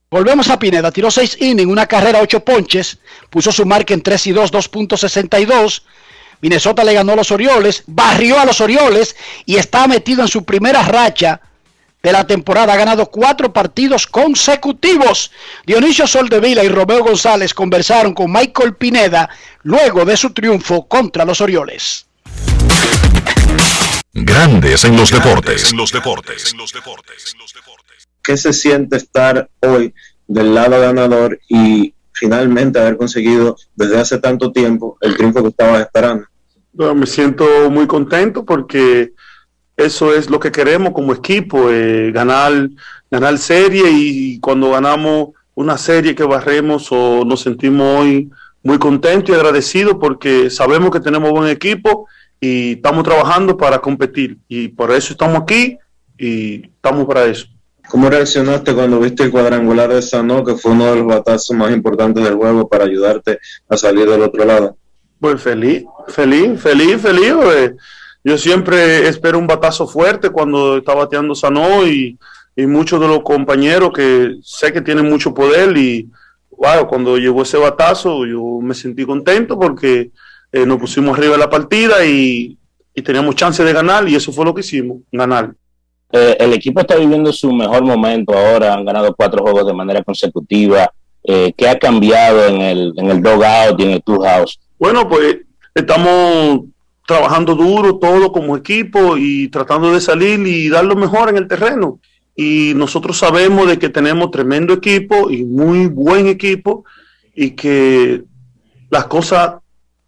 Volvemos a Pineda, tiró 6 innings, una carrera, 8 ponches, puso su marca en 3 y 2, 2.62. Minnesota le ganó a los Orioles, barrió a los Orioles y está metido en su primera racha de la temporada. Ha ganado cuatro partidos consecutivos. Dionisio Soldevila y Romeo González conversaron con Michael Pineda luego de su triunfo contra los Orioles. Grandes en los deportes. En los deportes. En los deportes. ¿Qué se siente estar hoy del lado ganador y finalmente haber conseguido desde hace tanto tiempo el triunfo que estabas esperando? Bueno, me siento muy contento porque eso es lo que queremos como equipo, eh, ganar, ganar serie y cuando ganamos una serie que barremos o nos sentimos hoy muy contentos y agradecidos porque sabemos que tenemos buen equipo y estamos trabajando para competir y por eso estamos aquí y estamos para eso. ¿Cómo reaccionaste cuando viste el cuadrangular de Sano, que fue uno de los batazos más importantes del juego para ayudarte a salir del otro lado? Pues feliz, feliz, feliz, feliz. eh. Yo siempre espero un batazo fuerte cuando está bateando Sano y, y muchos de los compañeros que sé que tienen mucho poder y wow, cuando llegó ese batazo yo me sentí contento porque eh, nos pusimos arriba de la partida y, y teníamos chance de ganar y eso fue lo que hicimos, ganar. Eh, el equipo está viviendo su mejor momento ahora, han ganado cuatro juegos de manera consecutiva. Eh, ¿Qué ha cambiado en el, en el dogout y en el clubhouse? Bueno, pues estamos trabajando duro todo como equipo y tratando de salir y dar lo mejor en el terreno. Y nosotros sabemos de que tenemos tremendo equipo y muy buen equipo y que las cosas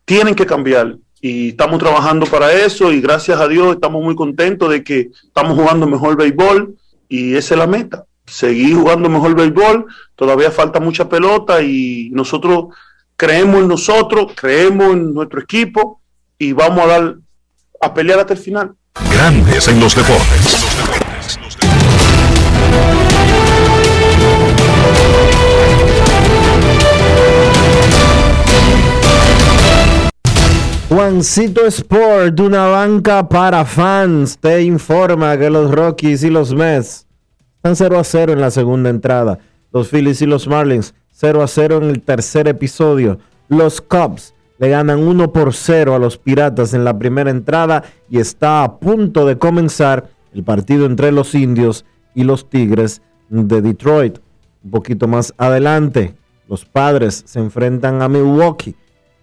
tienen que cambiar. Y estamos trabajando para eso y gracias a Dios estamos muy contentos de que estamos jugando mejor béisbol y esa es la meta. Seguir jugando mejor béisbol, todavía falta mucha pelota y nosotros creemos en nosotros, creemos en nuestro equipo y vamos a dar a pelear hasta el final. Grandes en los deportes. Juancito Sport, una banca para fans, te informa que los Rockies y los Mets están 0 a 0 en la segunda entrada. Los Phillies y los Marlins 0 a 0 en el tercer episodio. Los Cubs le ganan 1 por 0 a los Piratas en la primera entrada y está a punto de comenzar el partido entre los Indios y los Tigres de Detroit. Un poquito más adelante, los Padres se enfrentan a Milwaukee.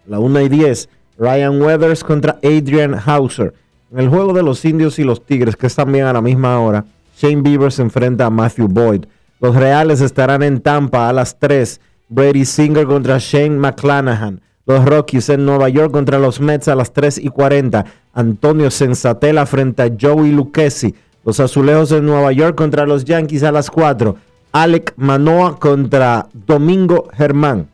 La 1 y 10, Ryan Weathers contra Adrian Hauser. En el juego de los Indios y los Tigres, que es también a la misma hora, Shane Bieber se enfrenta a Matthew Boyd. Los Reales estarán en Tampa a las 3. Brady Singer contra Shane McClanahan. Los Rockies en Nueva York contra los Mets a las 3 y 40. Antonio Sensatela frente a Joey Lucchesi. Los Azulejos en Nueva York contra los Yankees a las 4. Alec Manoa contra Domingo Germán.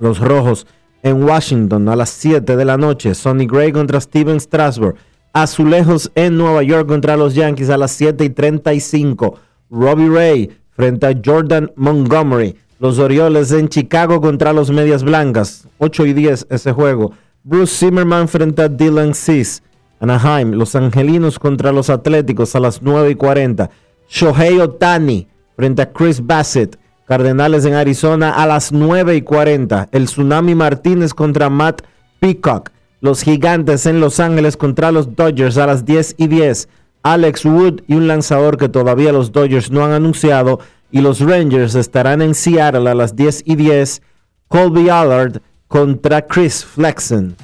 Los Rojos en Washington a las 7 de la noche. Sonny Gray contra Steven Strasburg. Azulejos en Nueva York contra los Yankees a las 7 y 35. Robbie Ray frente a Jordan Montgomery. Los Orioles en Chicago contra los Medias Blancas. 8 y 10 ese juego. Bruce Zimmerman frente a Dylan Cease. Anaheim, los Angelinos contra los Atléticos a las 9 y 40. Shohei Otani frente a Chris Bassett. Cardenales en Arizona a las 9 y 40. El Tsunami Martínez contra Matt Peacock. Los Gigantes en Los Ángeles contra los Dodgers a las 10 y 10. Alex Wood y un lanzador que todavía los Dodgers no han anunciado y los Rangers estarán en Seattle a las 10 y 10. Colby Allard contra Chris Flexen.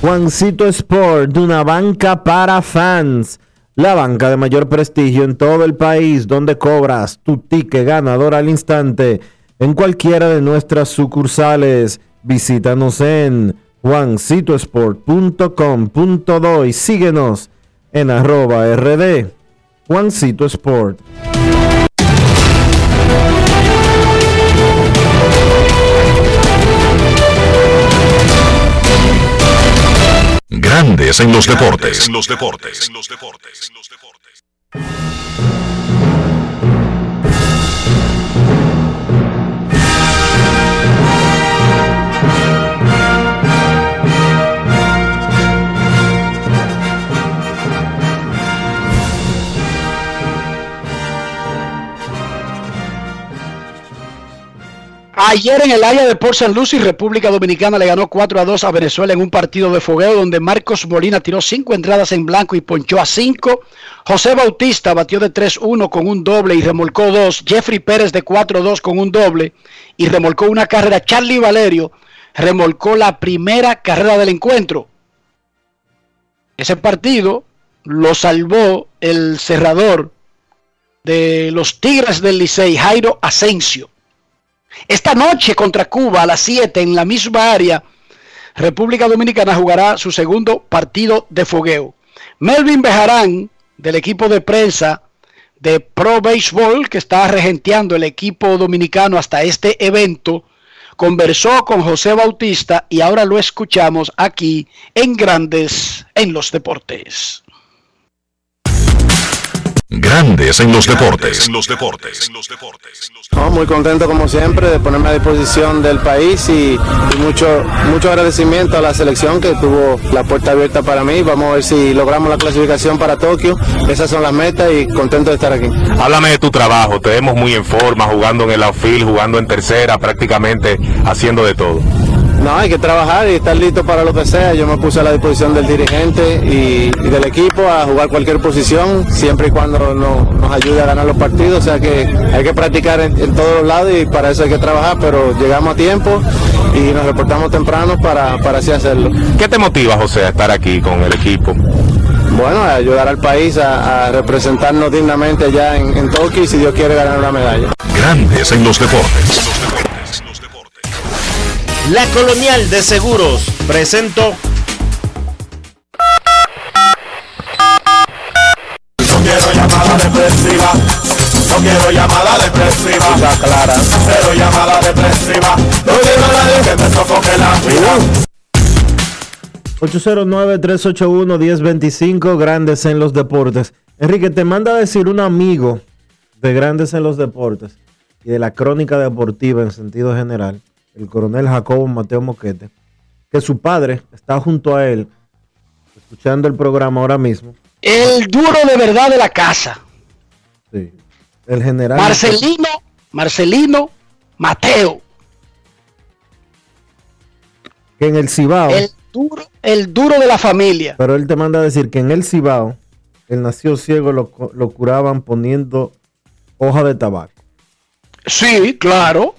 Juancito Sport, de una banca para fans. La banca de mayor prestigio en todo el país, donde cobras tu ticket ganador al instante en cualquiera de nuestras sucursales Visítanos en juancitosport.com.do y síguenos en arroba rd Juancito Sport. Grandes en los deportes. En los deportes. En los deportes. Ayer en el área de Port St. Lucie, República Dominicana le ganó 4 a 2 a Venezuela en un partido de fogueo donde Marcos Molina tiró 5 entradas en blanco y ponchó a 5. José Bautista batió de 3-1 con un doble y remolcó 2. Jeffrey Pérez de 4-2 con un doble y remolcó una carrera. Charlie Valerio remolcó la primera carrera del encuentro. Ese partido lo salvó el cerrador de los Tigres del Licey, Jairo Asensio. Esta noche contra Cuba a las 7 en la misma área, República Dominicana jugará su segundo partido de fogueo. Melvin Bejarán, del equipo de prensa de Pro Baseball, que está regenteando el equipo dominicano hasta este evento, conversó con José Bautista y ahora lo escuchamos aquí en Grandes en los Deportes. Grandes en los deportes. En los deportes. No, muy contento como siempre de ponerme a disposición del país y, y, mucho, mucho agradecimiento a la selección que tuvo la puerta abierta para mí. Vamos a ver si logramos la clasificación para Tokio. Esas son las metas y contento de estar aquí. Háblame de tu trabajo. Te vemos muy en forma, jugando en el outfield, jugando en tercera, prácticamente haciendo de todo. No, hay que trabajar y estar listo para lo que sea. Yo me puse a la disposición del dirigente y, y del equipo a jugar cualquier posición, siempre y cuando no, nos ayude a ganar los partidos. O sea que hay que practicar en, en, todos los lados y para eso hay que trabajar, pero llegamos a tiempo y nos reportamos temprano para, para así hacerlo. ¿Qué te motiva, José, a estar aquí con el equipo? Bueno, a ayudar al país a, a representarnos dignamente allá en, en Tokio y si Dios quiere ganar una medalla. Grandes en los deportes. La Colonial de Seguros presentó. No quiero llamada depresiva. No quiero llamada depresiva. Clara. Cero llamada depresiva. No quiero nadie que me sofoque la vida. 809-381-1025, Grandes en los Deportes. Enrique, te manda a decir un amigo de Grandes en los Deportes y de la crónica deportiva en sentido general, el coronel Jacobo Mateo Moquete, que su padre está junto a él, escuchando el programa ahora mismo. El duro de verdad de la casa. Sí. El general. Marcelino, Marcelino Mateo. Que en el Cibao. El duro, el duro de la familia. Pero él te manda a decir que en el Cibao, el nació ciego lo, lo curaban poniendo hoja de tabaco. Sí, claro.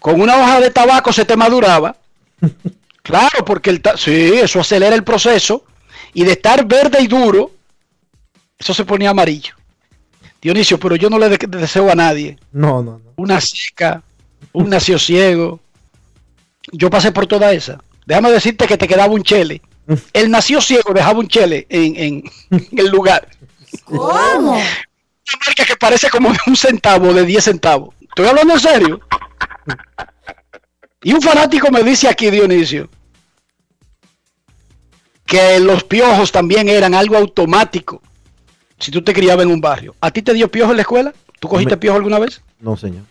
Con una hoja de tabaco se te maduraba. claro, porque el sí, eso acelera el proceso. Y de estar verde y duro, eso se ponía amarillo. Dionisio, pero yo no le de deseo a nadie. No, no, no. Una seca, un nació ciego. Yo pasé por toda esa. Déjame decirte que te quedaba un chele. El nació ciego dejaba un chele en, en, en el lugar. ¿Cómo? Una marca que parece como de un centavo, de 10 centavos. Estoy hablando en serio. Y un fanático me dice aquí, Dionisio, que los piojos también eran algo automático si tú te criabas en un barrio. ¿A ti te dio piojo en la escuela? ¿Tú cogiste piojo alguna vez? No, señor.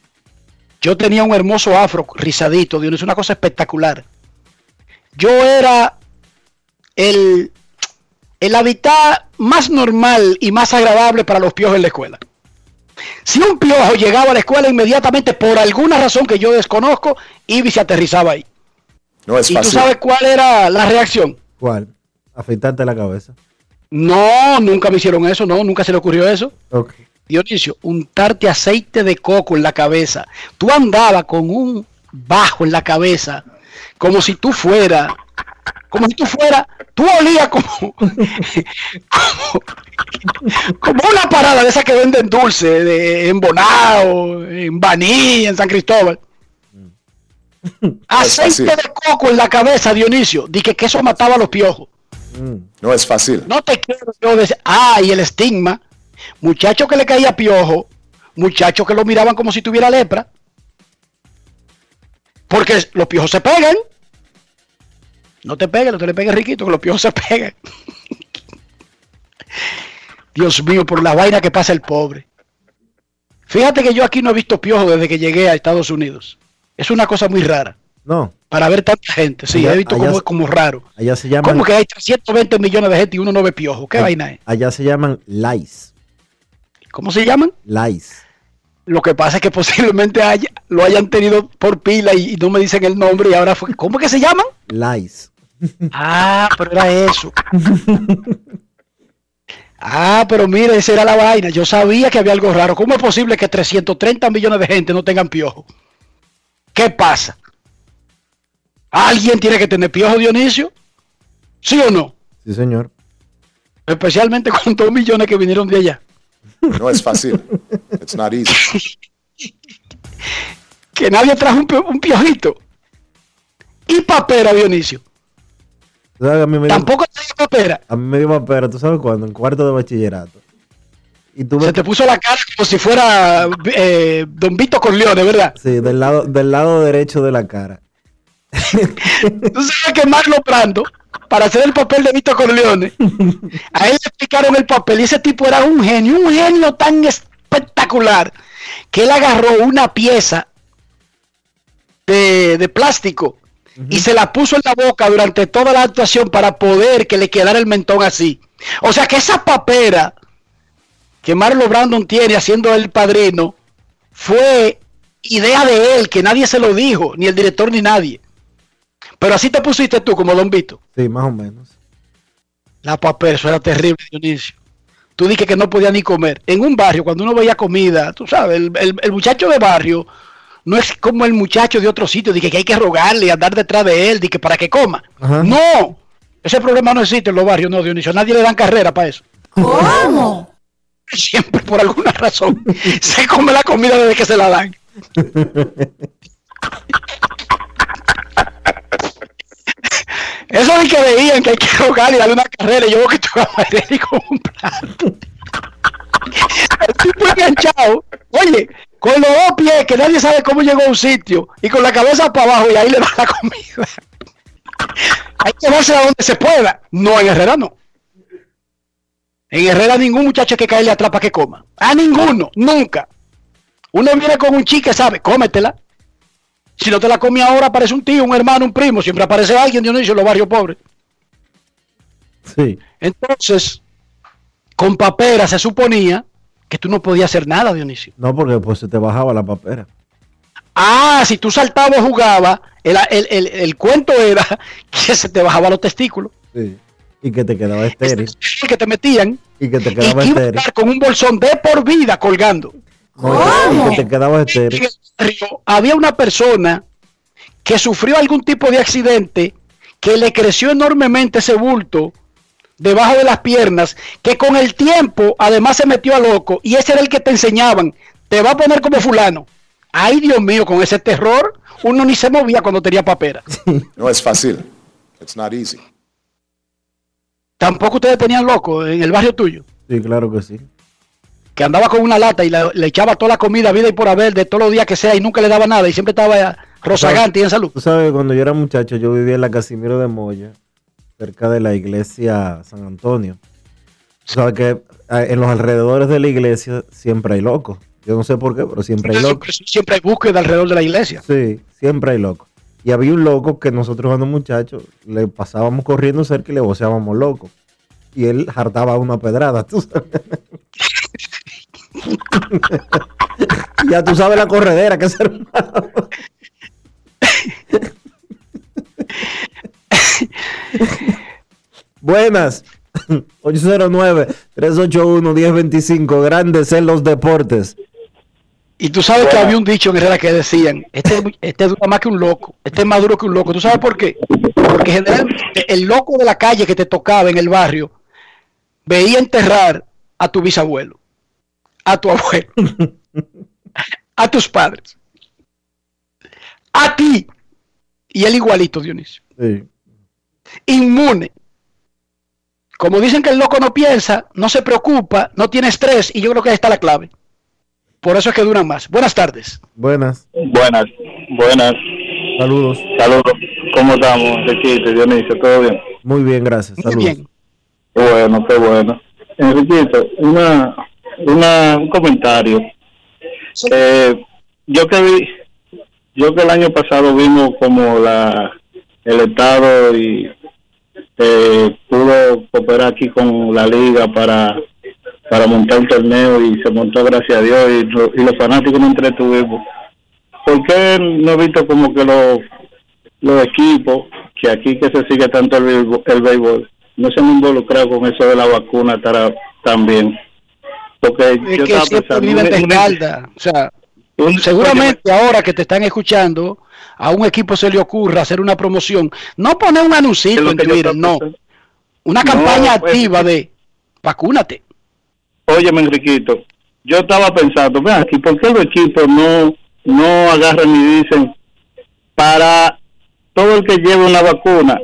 Yo tenía un hermoso afro rizadito, Dionisio, una cosa espectacular. Yo era el, el hábitat más normal y más agradable para los piojos en la escuela. Si un piojo llegaba a la escuela inmediatamente por alguna razón que yo desconozco, Ivy se aterrizaba ahí. No es ¿Y fácil. tú sabes cuál era la reacción? ¿Cuál? Afeitarte la cabeza. No, nunca me hicieron eso, no, nunca se le ocurrió eso. Okay. Dionisio, untarte aceite de coco en la cabeza. Tú andabas con un bajo en la cabeza, como si tú fueras como si tú fueras, tú olías como, como, como una parada de esas que venden dulce, de, en Bonao, en Baní, en San Cristóbal. Aceite de coco en la cabeza, Dionisio. Dije que eso mataba a los piojos. No es fácil. No te quiero yo decir. Ah, y el estigma. Muchacho que le caía piojo. Muchachos que lo miraban como si tuviera lepra. Porque los piojos se pegan. No te pegues, no te le pegues riquito, que los piojos se pegan. Dios mío, por la vaina que pasa el pobre. Fíjate que yo aquí no he visto piojos desde que llegué a Estados Unidos. Es una cosa muy rara. No. Para ver tanta gente. Sí, Allá- he visto como, se- como raro. Allá se llaman, ¿Cómo que hay 320 millones de gente y uno no ve piojo? ¿Qué vaina es? allá se llaman lice. ¿Cómo se llaman? Lice. Lo que pasa es que posiblemente haya- lo hayan tenido por pila y, y no me dicen el nombre y ahora fue. ¿Cómo que se llaman? Lice. Ah, pero era eso. Ah, pero mira, esa era la vaina. Yo sabía que había algo raro. ¿Cómo es posible que 330 millones de gente no tengan piojo? ¿Qué pasa? ¿Alguien tiene que tener piojo, Dionisio? ¿Sí o no? Sí, señor. Especialmente con dos millones que vinieron de allá. No es fácil. It's not easy. Que nadie trajo un, pio- un piojito. Y papera, Dionisio. A mí me dio, Tampoco traía papera. a mí me dio papera, ¿tú sabes cuándo? En cuarto de bachillerato. Y Se te puso la cara como si fuera eh, Don Vito Corleone, ¿verdad? Sí, del lado, del lado derecho de la cara. Tú sabes que Marlon Brando, para hacer el papel de Vito Corleone, a él le explicaron el papel y ese tipo era un genio, un genio tan espectacular que él agarró una pieza de, de plástico y se la puso en la boca durante toda la actuación para poder que le quedara el mentón así. O sea que esa papera que Marlon Brandon tiene haciendo el padrino fue idea de él, que nadie se lo dijo, ni el director ni nadie. Pero así te pusiste tú como Don Vito. Sí, más o menos. La papel, eso era terrible, Dionisio. Tú dije que no podía ni comer. En un barrio, cuando uno veía comida, tú sabes, el, el- el muchacho de barrio no es como el muchacho de otro sitio, dije que hay que rogarle y andar detrás de él, dije para que coma. Ajá. No, ese problema no existe en los barrios, no, Dionisio. Nadie le dan carrera para eso. ¿Cómo? Siempre, por alguna razón, se come la comida desde que se la dan. Eso de que veían que hay que rogarle y darle una carrera, y yo veo que tú vas a un plato. El tipo enganchado, oye, con los dos pies, que nadie sabe cómo llegó a un sitio, y con la cabeza para abajo, y ahí le da la comida. Hay que darse a donde se pueda. No, en Herrera no. En Herrera ningún muchacho que caerle atrás para que coma. A ninguno, nunca. Uno viene con un chique, sabe, cómetela. Si no te la come ahora, aparece un tío, un hermano, un primo, siempre aparece alguien, Dionisio, en los barrios pobres. Sí. Entonces, con papera se suponía que tú no podías hacer nada, Dionisio. No, porque pues se te bajaba la papera. Ah, si tú saltabas o jugabas, el, el- el- el cuento era que se te bajaban los testículos, Sí. Y que te quedaba estéril. que te metían Y que te y quedaba que ibas a estéril. con un bolsón de por vida colgando. No, y que- y que te quedaba En estéril. había una persona que sufrió algún tipo de accidente que le creció enormemente ese bulto debajo de las piernas, que con el tiempo además se metió a loco y ese era el que te enseñaban, te va a poner como fulano. Ay Dios mío, con ese terror uno ni se movía cuando tenía papera. No es fácil. It's not easy. Tampoco ustedes tenían loco en el barrio tuyo, Sí, claro que sí. que andaba con una lata y le, le echaba toda la comida, vida y por haber, de todos los días que sea, y nunca le daba nada, y siempre estaba rozagante y en salud. Tú sabes que cuando yo era muchacho, yo vivía en la Casimiro de Moya, cerca de la iglesia San Antonio. Tú sabes que en los alrededores de la iglesia siempre hay locos. Yo no sé por qué, pero siempre hay locos. Siempre, siempre hay búsqueda alrededor de la iglesia. Sí, siempre hay locos. Y había un loco que nosotros cuando muchachos le pasábamos corriendo cerca y le voceábamos loco. Y él hartaba una pedrada, tú sabes. ya tú sabes la corredera que se armaba. Buenas. 809-381-1025. Grandes en los deportes. Y tú sabes que había un dicho en Herrera que decían, este, este dura más que un loco, este es más duro que un loco. ¿Tú sabes por qué? Porque generalmente el loco de la calle que te tocaba en el barrio veía enterrar a tu bisabuelo, a tu abuelo, a tus padres, a ti y el igualito, Dionisio. Sí. Inmune. Como dicen que el loco no piensa, no se preocupa, no tiene estrés y yo creo que ahí está la clave. Por eso es que duran más. Buenas tardes. Buenas. Buenas, buenas. Saludos. Saludos. ¿Cómo estamos, Enriquito, Dionisio? ¿Todo bien? Muy bien, gracias. Muy Saludos. bien. Qué bueno, qué bueno. Enriquito, una, una, un comentario. Eh, yo que vi, yo que el año pasado vimos como la el Estado y eh, pudo cooperar aquí con la liga para para montar un torneo y se montó gracias a Dios y, lo- y los fanáticos nos entretuvimos. ¿Por qué no he visto como que los, los equipos, que aquí que se sigue tanto el, el béisbol, no se han involucrado con eso de la vacuna también? Porque Es yo que estaba pensando. O sea, seguramente ahora que te están escuchando, a un equipo se le ocurra hacer una promoción. No poner un anuncito en Twitter, no. Una No, campaña pues, activa de vacúnate. Óyeme, Enriquito, yo estaba pensando, vean aquí, ¿por qué los equipos no, no agarran y dicen para todo el que lleve una vacuna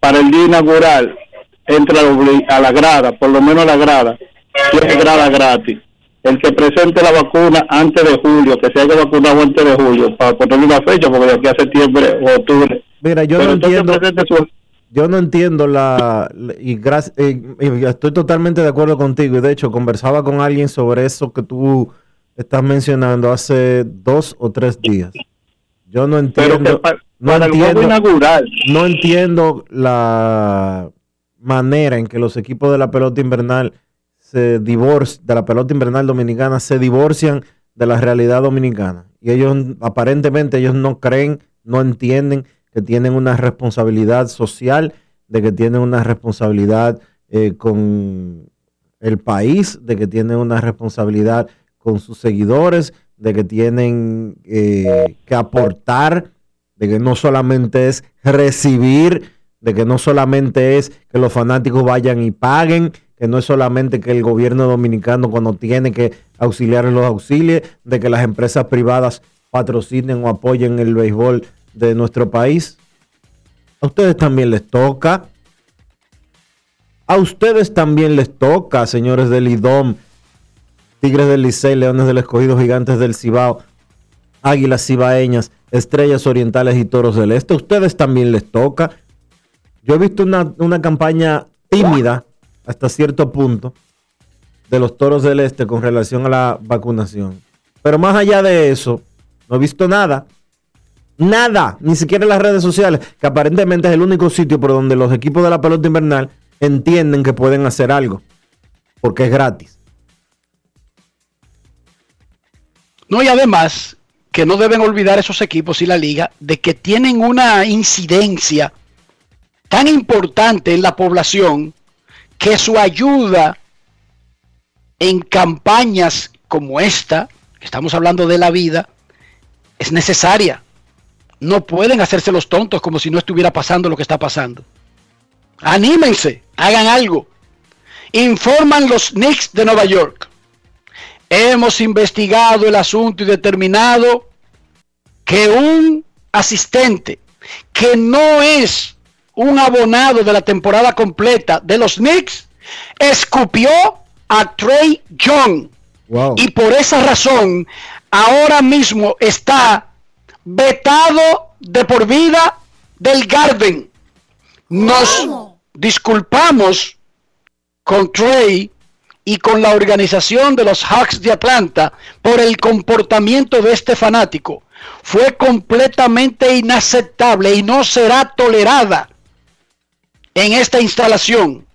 para el día inaugural entra a la obli- a la grada, por lo menos a la grada, tiene grada gratis. El que presente la vacuna antes de julio, que se haya vacunado antes de julio, para ponerle una fecha, porque de aquí a septiembre o octubre. Mira, yo Pero no entiendo. su- Yo no entiendo la, y, gracias, eh, y estoy totalmente de acuerdo contigo y de hecho conversaba con alguien sobre eso que tú estás mencionando hace dos o tres días. Yo no Pero entiendo, no para el juego entiendo, inaugural, no entiendo la manera en que los equipos de la pelota invernal se divorcian, de la pelota invernal dominicana se divorcian de la realidad dominicana. Y ellos, aparentemente, ellos no creen, no entienden que tienen una responsabilidad social, de que tienen una responsabilidad eh, con el país, de que tienen una responsabilidad con sus seguidores, de que tienen eh, que aportar, de que no solamente es recibir, de que no solamente es que los fanáticos vayan y paguen, que no es solamente que el gobierno dominicano cuando tiene que auxiliar los auxilie, de que las empresas privadas patrocinen o apoyen el béisbol de nuestro país. A ustedes también les toca. A ustedes también les toca, señores del IDOM, Tigres del Licey, Leones del Escogido, Gigantes del Cibao, Águilas Cibaeñas, Estrellas Orientales y Toros del Este. A ustedes también les toca. Yo he visto una, una campaña tímida hasta cierto punto de los Toros del Este con relación a la vacunación. Pero más allá de eso, no he visto nada. Nada, ni siquiera en las redes sociales, que aparentemente es el único sitio por donde los equipos de la pelota invernal entienden que pueden hacer algo, porque es gratis. No, y además que no deben olvidar esos equipos y la liga de que tienen una incidencia tan importante en la población que su ayuda en campañas como esta, que estamos hablando de la vida, es necesaria. No pueden hacerse los tontos como si no estuviera pasando lo que está pasando. Anímense, hagan algo. Informan los Knicks de Nueva York. Hemos investigado el asunto y determinado que un asistente que no es un abonado de la temporada completa de los Knicks escupió a Trey Young. Y por esa razón, ahora mismo está vetado de por vida del Garden. Nos disculpamos con Trey y con la organización de los Hawks de Atlanta por el comportamiento de este fanático. Fue completamente inaceptable y no será tolerada en esta instalación.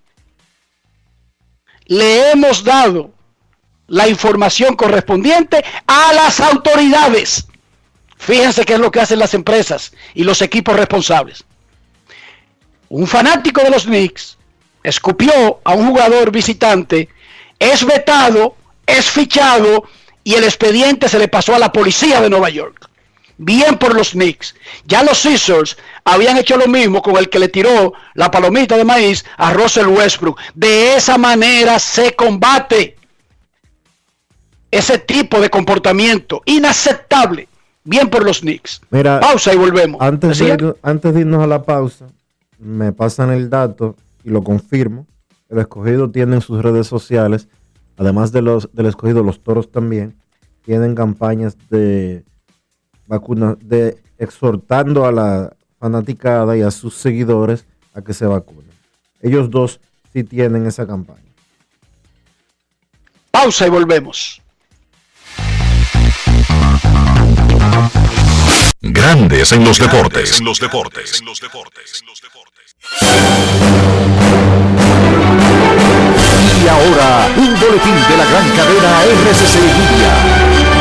Le hemos dado la información correspondiente a las autoridades. Fíjense qué es lo que hacen las empresas y los equipos responsables. Un fanático de los Knicks escupió a un jugador visitante, es vetado, es fichado y el expediente se le pasó a la policía de Nueva York. Bien por los Knicks. Ya los Scissors habían hecho lo mismo con el que le tiró la palomita de maíz a Russell Westbrook. De esa manera se combate ese tipo de comportamiento inaceptable. Bien por los Knicks. Mira, pausa y volvemos. Antes de, antes de irnos a la pausa, me pasan el dato y lo confirmo. El escogido tiene en sus redes sociales, además de los del escogido, los toros también, tienen campañas de vacuna, de exhortando a la fanaticada y a sus seguidores a que se vacunen. Ellos dos sí tienen esa campaña. Pausa y volvemos. Grandes en los deportes. En los deportes. Y ahora, un boletín de la gran cadena RCC Media.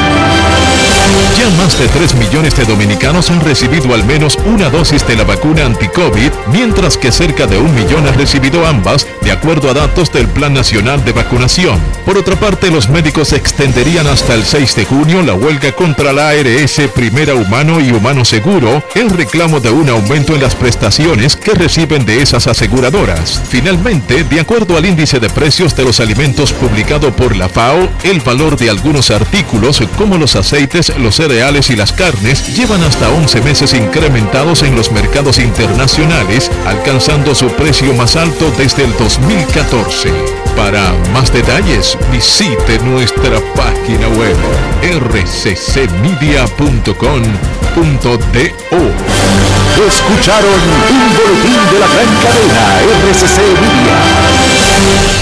Ya más de 3 millones de dominicanos han recibido al menos una dosis de la vacuna anti-COVID, mientras que cerca de un millón han recibido ambas, de acuerdo a datos del Plan Nacional de Vacunación. Por otra parte, los médicos extenderían hasta el 6 de junio la huelga contra la ARS Primera Humano y Humano Seguro, en reclamo de un aumento en las prestaciones que reciben de esas aseguradoras. Finalmente, de acuerdo al índice de precios de los alimentos publicado por la FAO, el valor de algunos artículos, como los aceites, los cereales y las carnes llevan hasta 11 meses incrementados en los mercados internacionales, alcanzando su precio más alto desde el 2014. Para más detalles, visite nuestra página web rccmedia.com.do. Escucharon un boletín de la gran cadena RCC Media.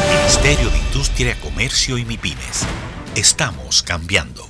Ministerio de Industria, Comercio y MIPIMES. Estamos cambiando.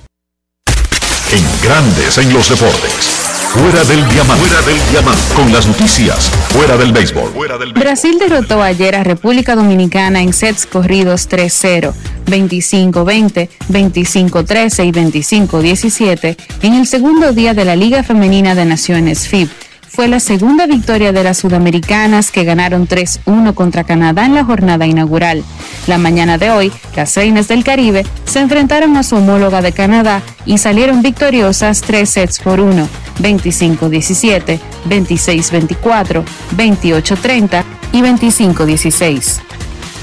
En Grandes en los deportes. Fuera del diamante. Fuera del diamante. Con las noticias. Fuera del béisbol. Fuera del Brasil derrotó ayer a República Dominicana en sets corridos 3-0, 25-20, 25-13 y 25-17 en el segundo día de la Liga Femenina de Naciones FIB. Fue la segunda victoria de las sudamericanas que ganaron 3-1 contra Canadá en la jornada inaugural. La mañana de hoy, las reinas del Caribe se enfrentaron a su homóloga de Canadá y salieron victoriosas 3 sets por 1, 25-17, 26-24, 28-30 y 25-16.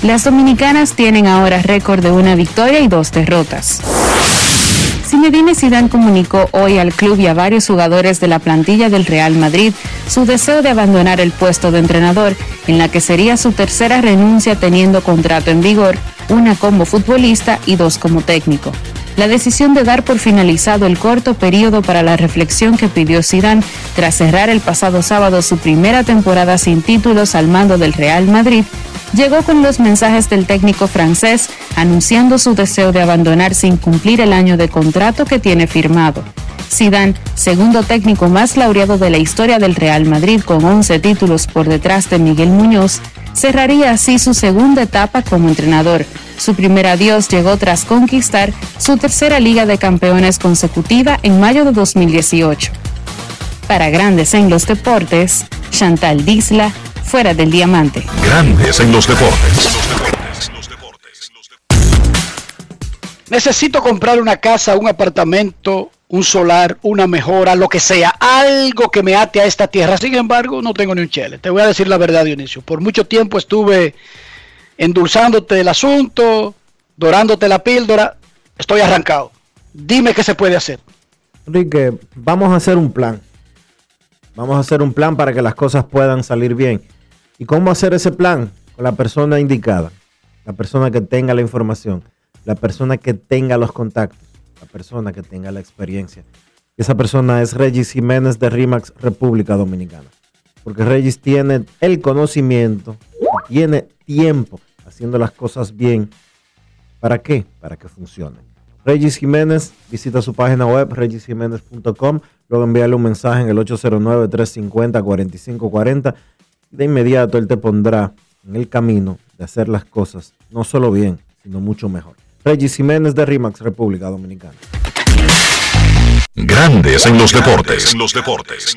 Las dominicanas tienen ahora récord de una victoria y dos derrotas. Zinedine Zidane comunicó hoy al club y a varios jugadores de la plantilla del Real Madrid su deseo de abandonar el puesto de entrenador, en la que sería su tercera renuncia teniendo contrato en vigor, una como futbolista y dos como técnico. la decisión de dar por finalizado el corto periodo para la reflexión que pidió Zidane tras cerrar el pasado sábado su primera temporada sin títulos al mando del Real Madrid llegó con los mensajes del técnico francés anunciando su deseo de abandonar sin cumplir el año de contrato que tiene firmado. Zidane, segundo técnico más laureado de la historia del Real Madrid con 11 títulos por detrás de Miguel Muñoz, cerraría así su segunda etapa como entrenador. Su primer adiós llegó tras conquistar su tercera Liga de Campeones consecutiva en mayo de 2018. Para Grandes en los Deportes, Chantal Disla, fuera del diamante. Grandes en los deportes. Necesito comprar una casa, un apartamento, un solar, una mejora, lo que sea, algo que me ate a esta tierra. Sin embargo, no tengo ni un chele. Te voy a decir la verdad, Dionisio. Por mucho tiempo estuve endulzándote el asunto, dorándote la píldora. Estoy arrancado. Dime qué se puede hacer. Enrique, vamos a hacer un plan. Vamos a hacer un plan para que las cosas puedan salir bien. ¿Y cómo hacer ese plan? Con la persona indicada, la persona que tenga la información, la persona que tenga los contactos, la persona que tenga la experiencia. Esa persona es Regis Jiménez de RIMAX República Dominicana. Porque Regis tiene el conocimiento, tiene tiempo haciendo las cosas bien. ¿Para qué? Para que funcionen. Regis Jiménez, visita su página web regisjiménez.com, luego envíale un mensaje en el 809-350-4540. De inmediato él te pondrá en el camino de hacer las cosas no solo bien, sino mucho mejor. Regis Jiménez de RIMAX, República Dominicana. Grandes en los deportes. En los deportes.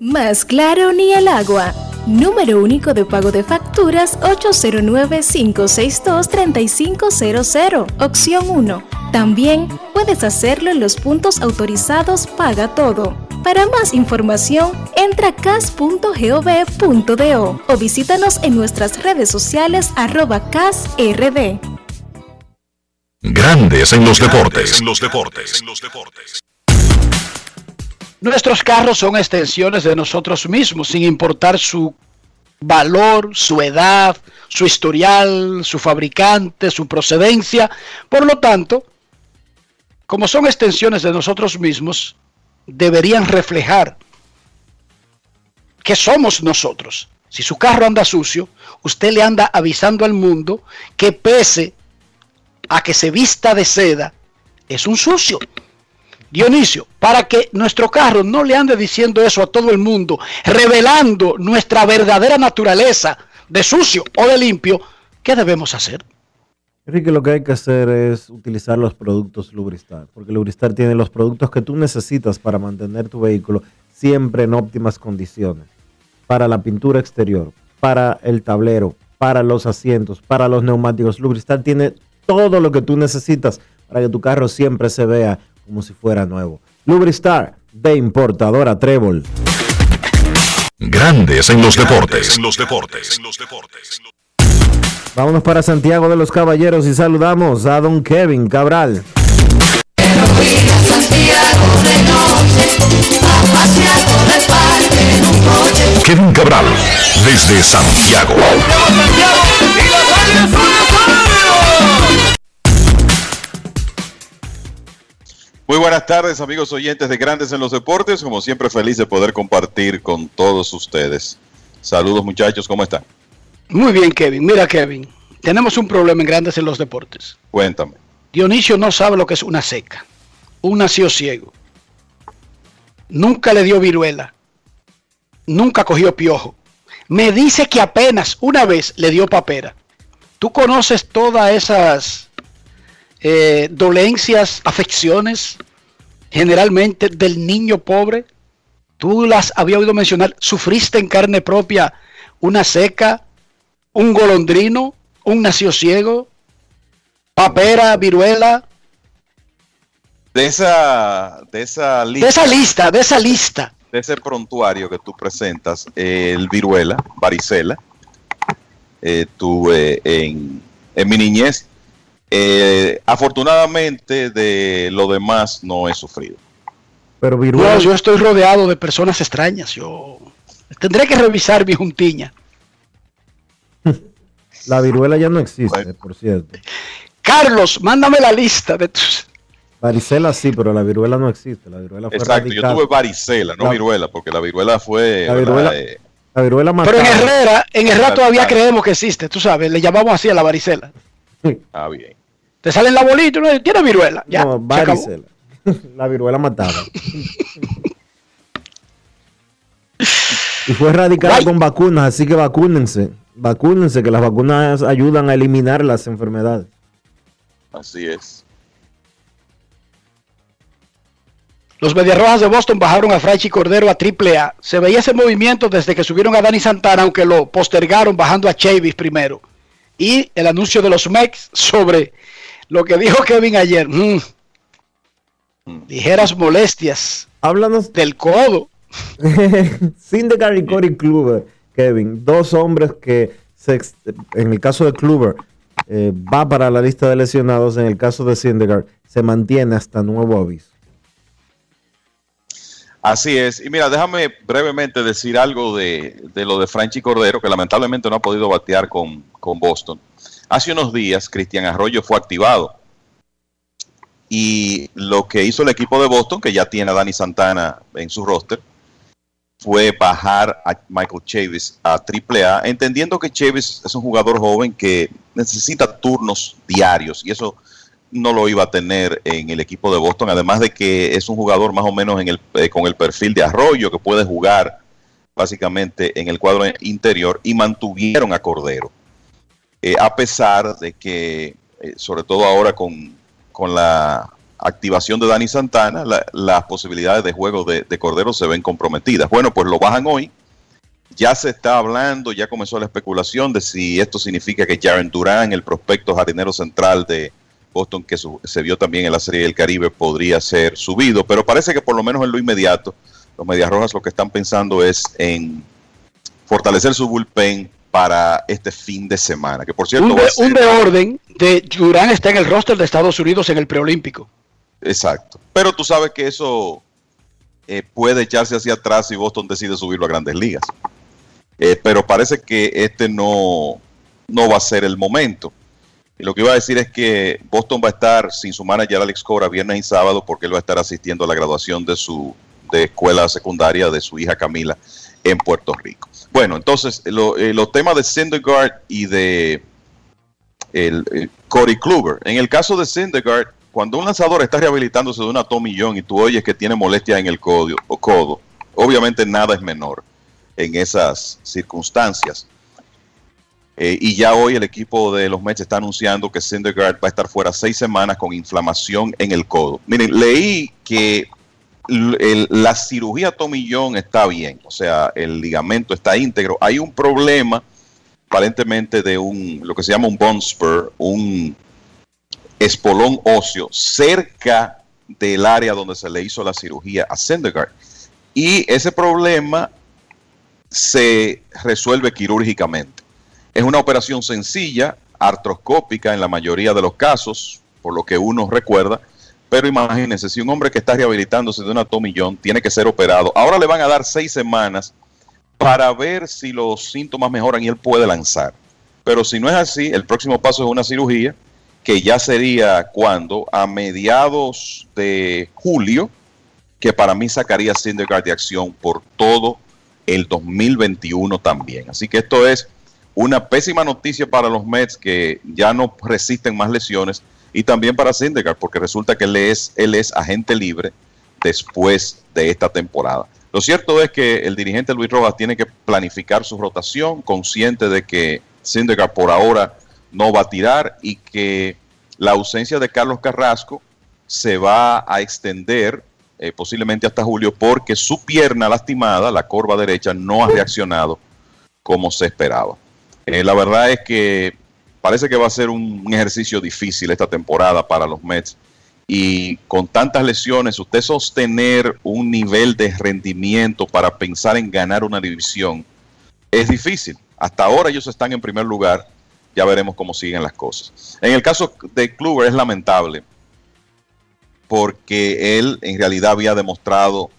Más claro ni el agua. Número único de pago de facturas 809-562-3500, opción 1. También puedes hacerlo en los puntos autorizados Paga Todo. Para más información, entra a cas.gov.do o visítanos en nuestras redes sociales arroba casrd. Grandes en los deportes. En los deportes. Nuestros carros son extensiones de nosotros mismos, sin importar su valor, su edad, su historial, su fabricante, su procedencia. Por lo tanto, como son extensiones de nosotros mismos, deberían reflejar que somos nosotros. Si su carro anda sucio, usted le anda avisando al mundo que pese a que se vista de seda, es un sucio. Dionisio, para que nuestro carro no le ande diciendo eso a todo el mundo, revelando nuestra verdadera naturaleza de sucio o de limpio, ¿qué debemos hacer? Enrique, lo que hay que hacer es utilizar los productos Lubristar, porque Lubristar tiene los productos que tú necesitas para mantener tu vehículo siempre en óptimas condiciones. Para la pintura exterior, para el tablero, para los asientos, para los neumáticos. Lubristar tiene todo lo que tú necesitas para que tu carro siempre se vea como si fuera nuevo. Lubristar, de importadora Trébol. Grandes en los deportes. En los deportes. Vámonos para Santiago de los Caballeros y saludamos a don Kevin Cabral. Kevin Cabral, desde Santiago. Muy buenas tardes, amigos oyentes de Grandes en los Deportes. Como siempre, feliz de poder compartir con todos ustedes. Saludos, muchachos, ¿cómo están? Muy bien, Kevin. Mira, Kevin, tenemos un problema en Grandes en los Deportes. Cuéntame. Dionisio no sabe lo que es una seca. Un nació ciego. Nunca le dio viruela. Nunca cogió piojo. Me dice que apenas una vez le dio papera. ¿Tú conoces todas esas eh, dolencias, afecciones, generalmente del niño pobre? ¿Tú las había oído mencionar? ¿Sufriste en carne propia una seca, un golondrino, un nació ciego, papera, viruela? De esa, de esa lista. De esa lista, de esa lista. De ese prontuario que tú presentas, eh, el viruela, varicela, eh, tuve en, en mi niñez. Eh, afortunadamente de lo demás no he sufrido. Pero viruela. No, yo estoy rodeado de personas extrañas. Yo tendré que revisar mi juntiña. La viruela ya no existe, por cierto. Carlos, mándame la lista de tus. Varicela sí, pero la viruela no existe. La viruela fue Exacto, yo tuve varicela, no La- viruela, porque la viruela fue. La viruela, Eh, la viruela Pero en. Herrera, en Herrera todavía creemos que existe, tú sabes, le llamamos así a la varicela. Ah, bien. Te salen la bolita, ¿no? tiene viruela. Ya, no, varicela. la viruela mataba. y fue erradicada Guay. con vacunas, así que vacúnense. Vacúnense, que las vacunas ayudan a eliminar las enfermedades. Así es. Los Mediarrojas de Boston bajaron a Fraichi Cordero a AAA. Se veía ese movimiento desde que subieron a Dani Santana, aunque lo postergaron bajando a Chavis primero. Y el anuncio de los Mex sobre lo que dijo Kevin ayer. Mm. Ligeras molestias Háblanos del codo. Syndergaard y Corey Kluber, Kevin, dos hombres que se en el caso de Kluber eh, va para la lista de lesionados, en el caso de Syndergaard se mantiene hasta nuevo aviso. Así es. Y mira, déjame brevemente decir algo de, de lo de Franchi Cordero, que lamentablemente no ha podido batear con, con Boston. Hace unos días, Cristian Arroyo fue activado. Y lo que hizo el equipo de Boston, que ya tiene a Dani Santana en su roster, fue bajar a Michael Chavis a AAA, entendiendo que Chavis es un jugador joven que necesita turnos diarios y eso no lo iba a tener en el equipo de Boston, además de que es un jugador más o menos en el, eh, con el perfil de Arroyo que puede jugar básicamente en el cuadro interior y mantuvieron a Cordero. Eh, a pesar de que, eh, sobre todo ahora con, con la activación de Dani Santana, la- las posibilidades de juego de, de Cordero se ven comprometidas. Bueno, pues lo bajan hoy. Ya se está hablando, ya comenzó la especulación de si esto significa que Jaren Durán, el prospecto jardinero central de Boston, que se vio también en la Serie del Caribe, podría ser subido. Pero parece que por lo menos en lo inmediato, los Medias Rojas lo que están pensando es en fortalecer su bullpen para este fin de semana. Que por cierto, Un de, ser- un de orden de Durán está en el roster de Estados Unidos en el preolímpico. Exacto. Pero tú sabes que eso eh, puede echarse hacia atrás si Boston decide subirlo a grandes ligas. Eh, pero parece que este no, no va a ser el momento. Lo que iba a decir es que Boston va a estar sin su manager Alex Cora viernes y sábado porque él va a estar asistiendo a la graduación de su de escuela secundaria de su hija Camila en Puerto Rico. Bueno, entonces lo- eh, los temas de Syndergaard y de el, Corey Kluber. En el caso de Syndergaard, cuando un lanzador está rehabilitándose de una John y tú oyes que tiene molestias en el codo, o codo, obviamente nada es menor en esas circunstancias. Eh, y ya hoy el equipo de los Mets está anunciando que Syndergaard va a estar fuera seis semanas con inflamación en el codo. Miren, leí que la cirugía Tommy John está bien, o sea, el ligamento está íntegro. Hay un problema aparentemente de un, lo que se llama un bone spur, un espolón óseo cerca del área donde se le hizo la cirugía a Syndergaard. Y ese problema se resuelve quirúrgicamente. Es una operación sencilla, artroscópica en la mayoría de los casos, por lo que uno recuerda. Pero imagínense, si un hombre que está rehabilitándose de una tomillón tiene que ser operado, ahora le van a dar seis semanas para ver si los síntomas mejoran y él puede lanzar. Pero si no es así, el próximo paso es una cirugía que ya sería cuando a mediados de julio, que para mí sacaría Syndergaard de acción por todo el 2021 también. Así que esto es una pésima noticia para los Mets que ya no resisten más lesiones y también para Syndergaard porque resulta que él es, él es agente libre después de esta temporada. Lo cierto es que el dirigente Luis Rojas tiene que planificar su rotación, consciente de que Syndergaard por ahora no va a tirar y que la ausencia de Carlos Carrasco se va a extender eh, posiblemente hasta julio porque su pierna lastimada, la corva derecha, no ha reaccionado como se esperaba. Eh, la verdad es que parece que va a ser un, un ejercicio difícil esta temporada para los Mets y con tantas lesiones, usted sostener un nivel de rendimiento para pensar en ganar una división es difícil. Hasta ahora ellos están en primer lugar, ya veremos cómo siguen las cosas. En el caso de Kluber es lamentable porque él en realidad había demostrado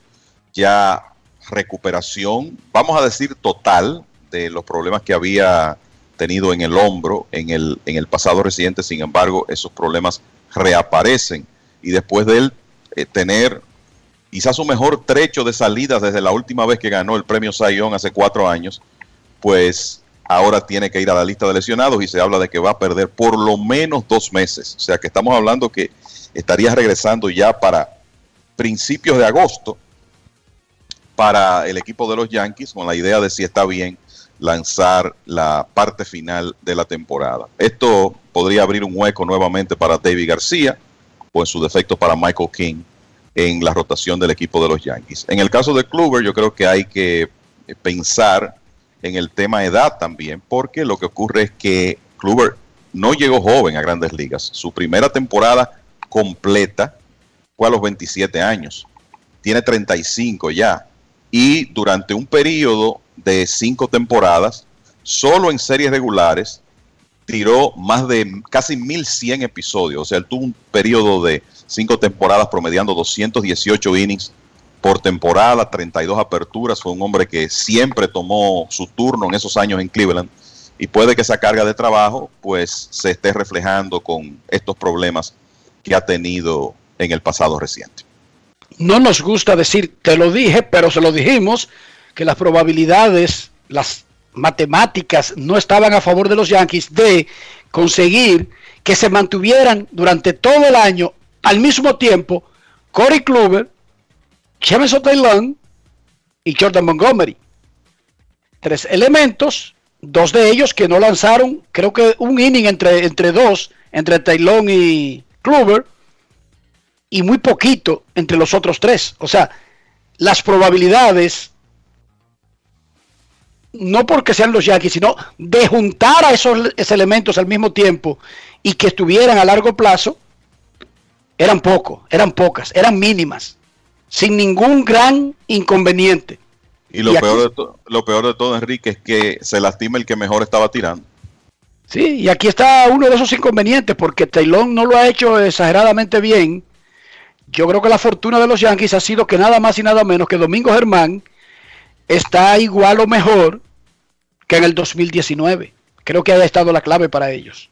ya recuperación, vamos a decir total, de los problemas que había tenido en el hombro en el, en el pasado reciente. Sin embargo, esos problemas reaparecen y después de él eh, tener quizás su mejor trecho de salidas desde la última vez que ganó el premio Sayón hace cuatro años, pues ahora tiene que ir a la lista de lesionados y se habla de que va a perder por lo menos dos meses. O sea que estamos hablando que estaría regresando ya para principios de agosto para el equipo de los Yankees con la idea de si está bien lanzar la parte final de la temporada. Esto podría abrir un hueco nuevamente para David García o en su defecto para Michael King en la rotación del equipo de los Yankees. En el caso de Kluber, yo creo que hay que pensar en el tema edad también, porque lo que ocurre es que Kluber no llegó joven a grandes ligas. Su primera temporada completa fue a los 27 años. Tiene 35 ya. Y durante un periodo de cinco temporadas, solo en series regulares, tiró más de casi 1100 episodios. O sea, él tuvo un periodo de cinco temporadas promediando 218 innings por temporada, 32 aperturas. Fue un hombre que siempre tomó su turno en esos años en Cleveland. Y puede que esa carga de trabajo pues se esté reflejando con estos problemas que ha tenido en el pasado reciente. No nos gusta decir, te lo dije, pero se lo dijimos, que las probabilidades, las matemáticas no estaban a favor de los Yankees de conseguir que se mantuvieran durante todo el año al mismo tiempo Corey Kluber, Jameson Taylor y Jordan Montgomery. Tres elementos, dos de ellos que no lanzaron, creo que un inning entre, entre dos, entre Taylor y Kluber, y muy poquito entre los otros tres. O sea, las probabilidades no porque sean los Yankees, sino de juntar a esos, elementos al mismo tiempo y que estuvieran a largo plazo, eran pocos, eran pocas, eran mínimas, sin ningún gran inconveniente. Y lo, peor, de lo peor de todo, Enrique, es que se lastima el que mejor estaba tirando. Sí, y aquí está uno de esos inconvenientes, porque Taylor no lo ha hecho exageradamente bien. Yo creo que la fortuna de los Yankees ha sido que nada más y nada menos que Domingo Germán está igual o mejor que en el 2019. Creo que haya estado la clave para ellos.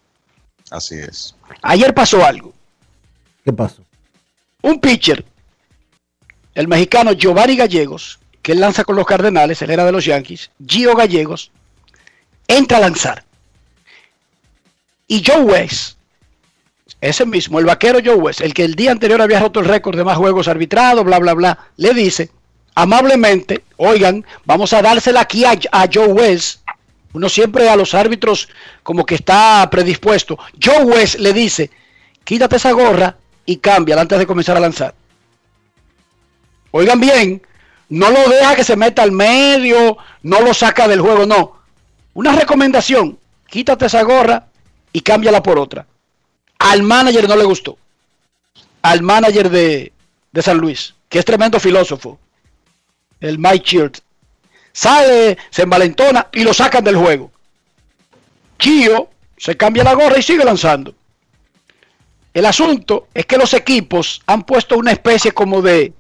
Así es. Ayer pasó algo. ¿Qué pasó? Un pitcher, el mexicano Giovanni Gallegos, que él lanza con los Cardenales, él era de los Yankees, Gio Gallegos, entra a lanzar. Y Joe West, ese mismo, el vaquero Joe West, el que el día anterior había roto el récord de más juegos arbitrados, bla, bla, bla, le dice, amablemente, oigan, vamos a dársela aquí a, Joe West. Uno siempre a los árbitros como que está predispuesto. Joe West le dice, quítate esa gorra y cambia antes de comenzar a lanzar. Oigan bien, no lo deja que se meta al medio, no lo saca del juego, no. Una recomendación, quítate esa gorra y cámbiala por otra. Al manager no le gustó. Al manager de, de San Luis, que es tremendo filósofo el Mike Shield. Sale, se envalentona y lo sacan del juego. Gio se cambia la gorra y sigue lanzando. El asunto es que los equipos han puesto una especie como de,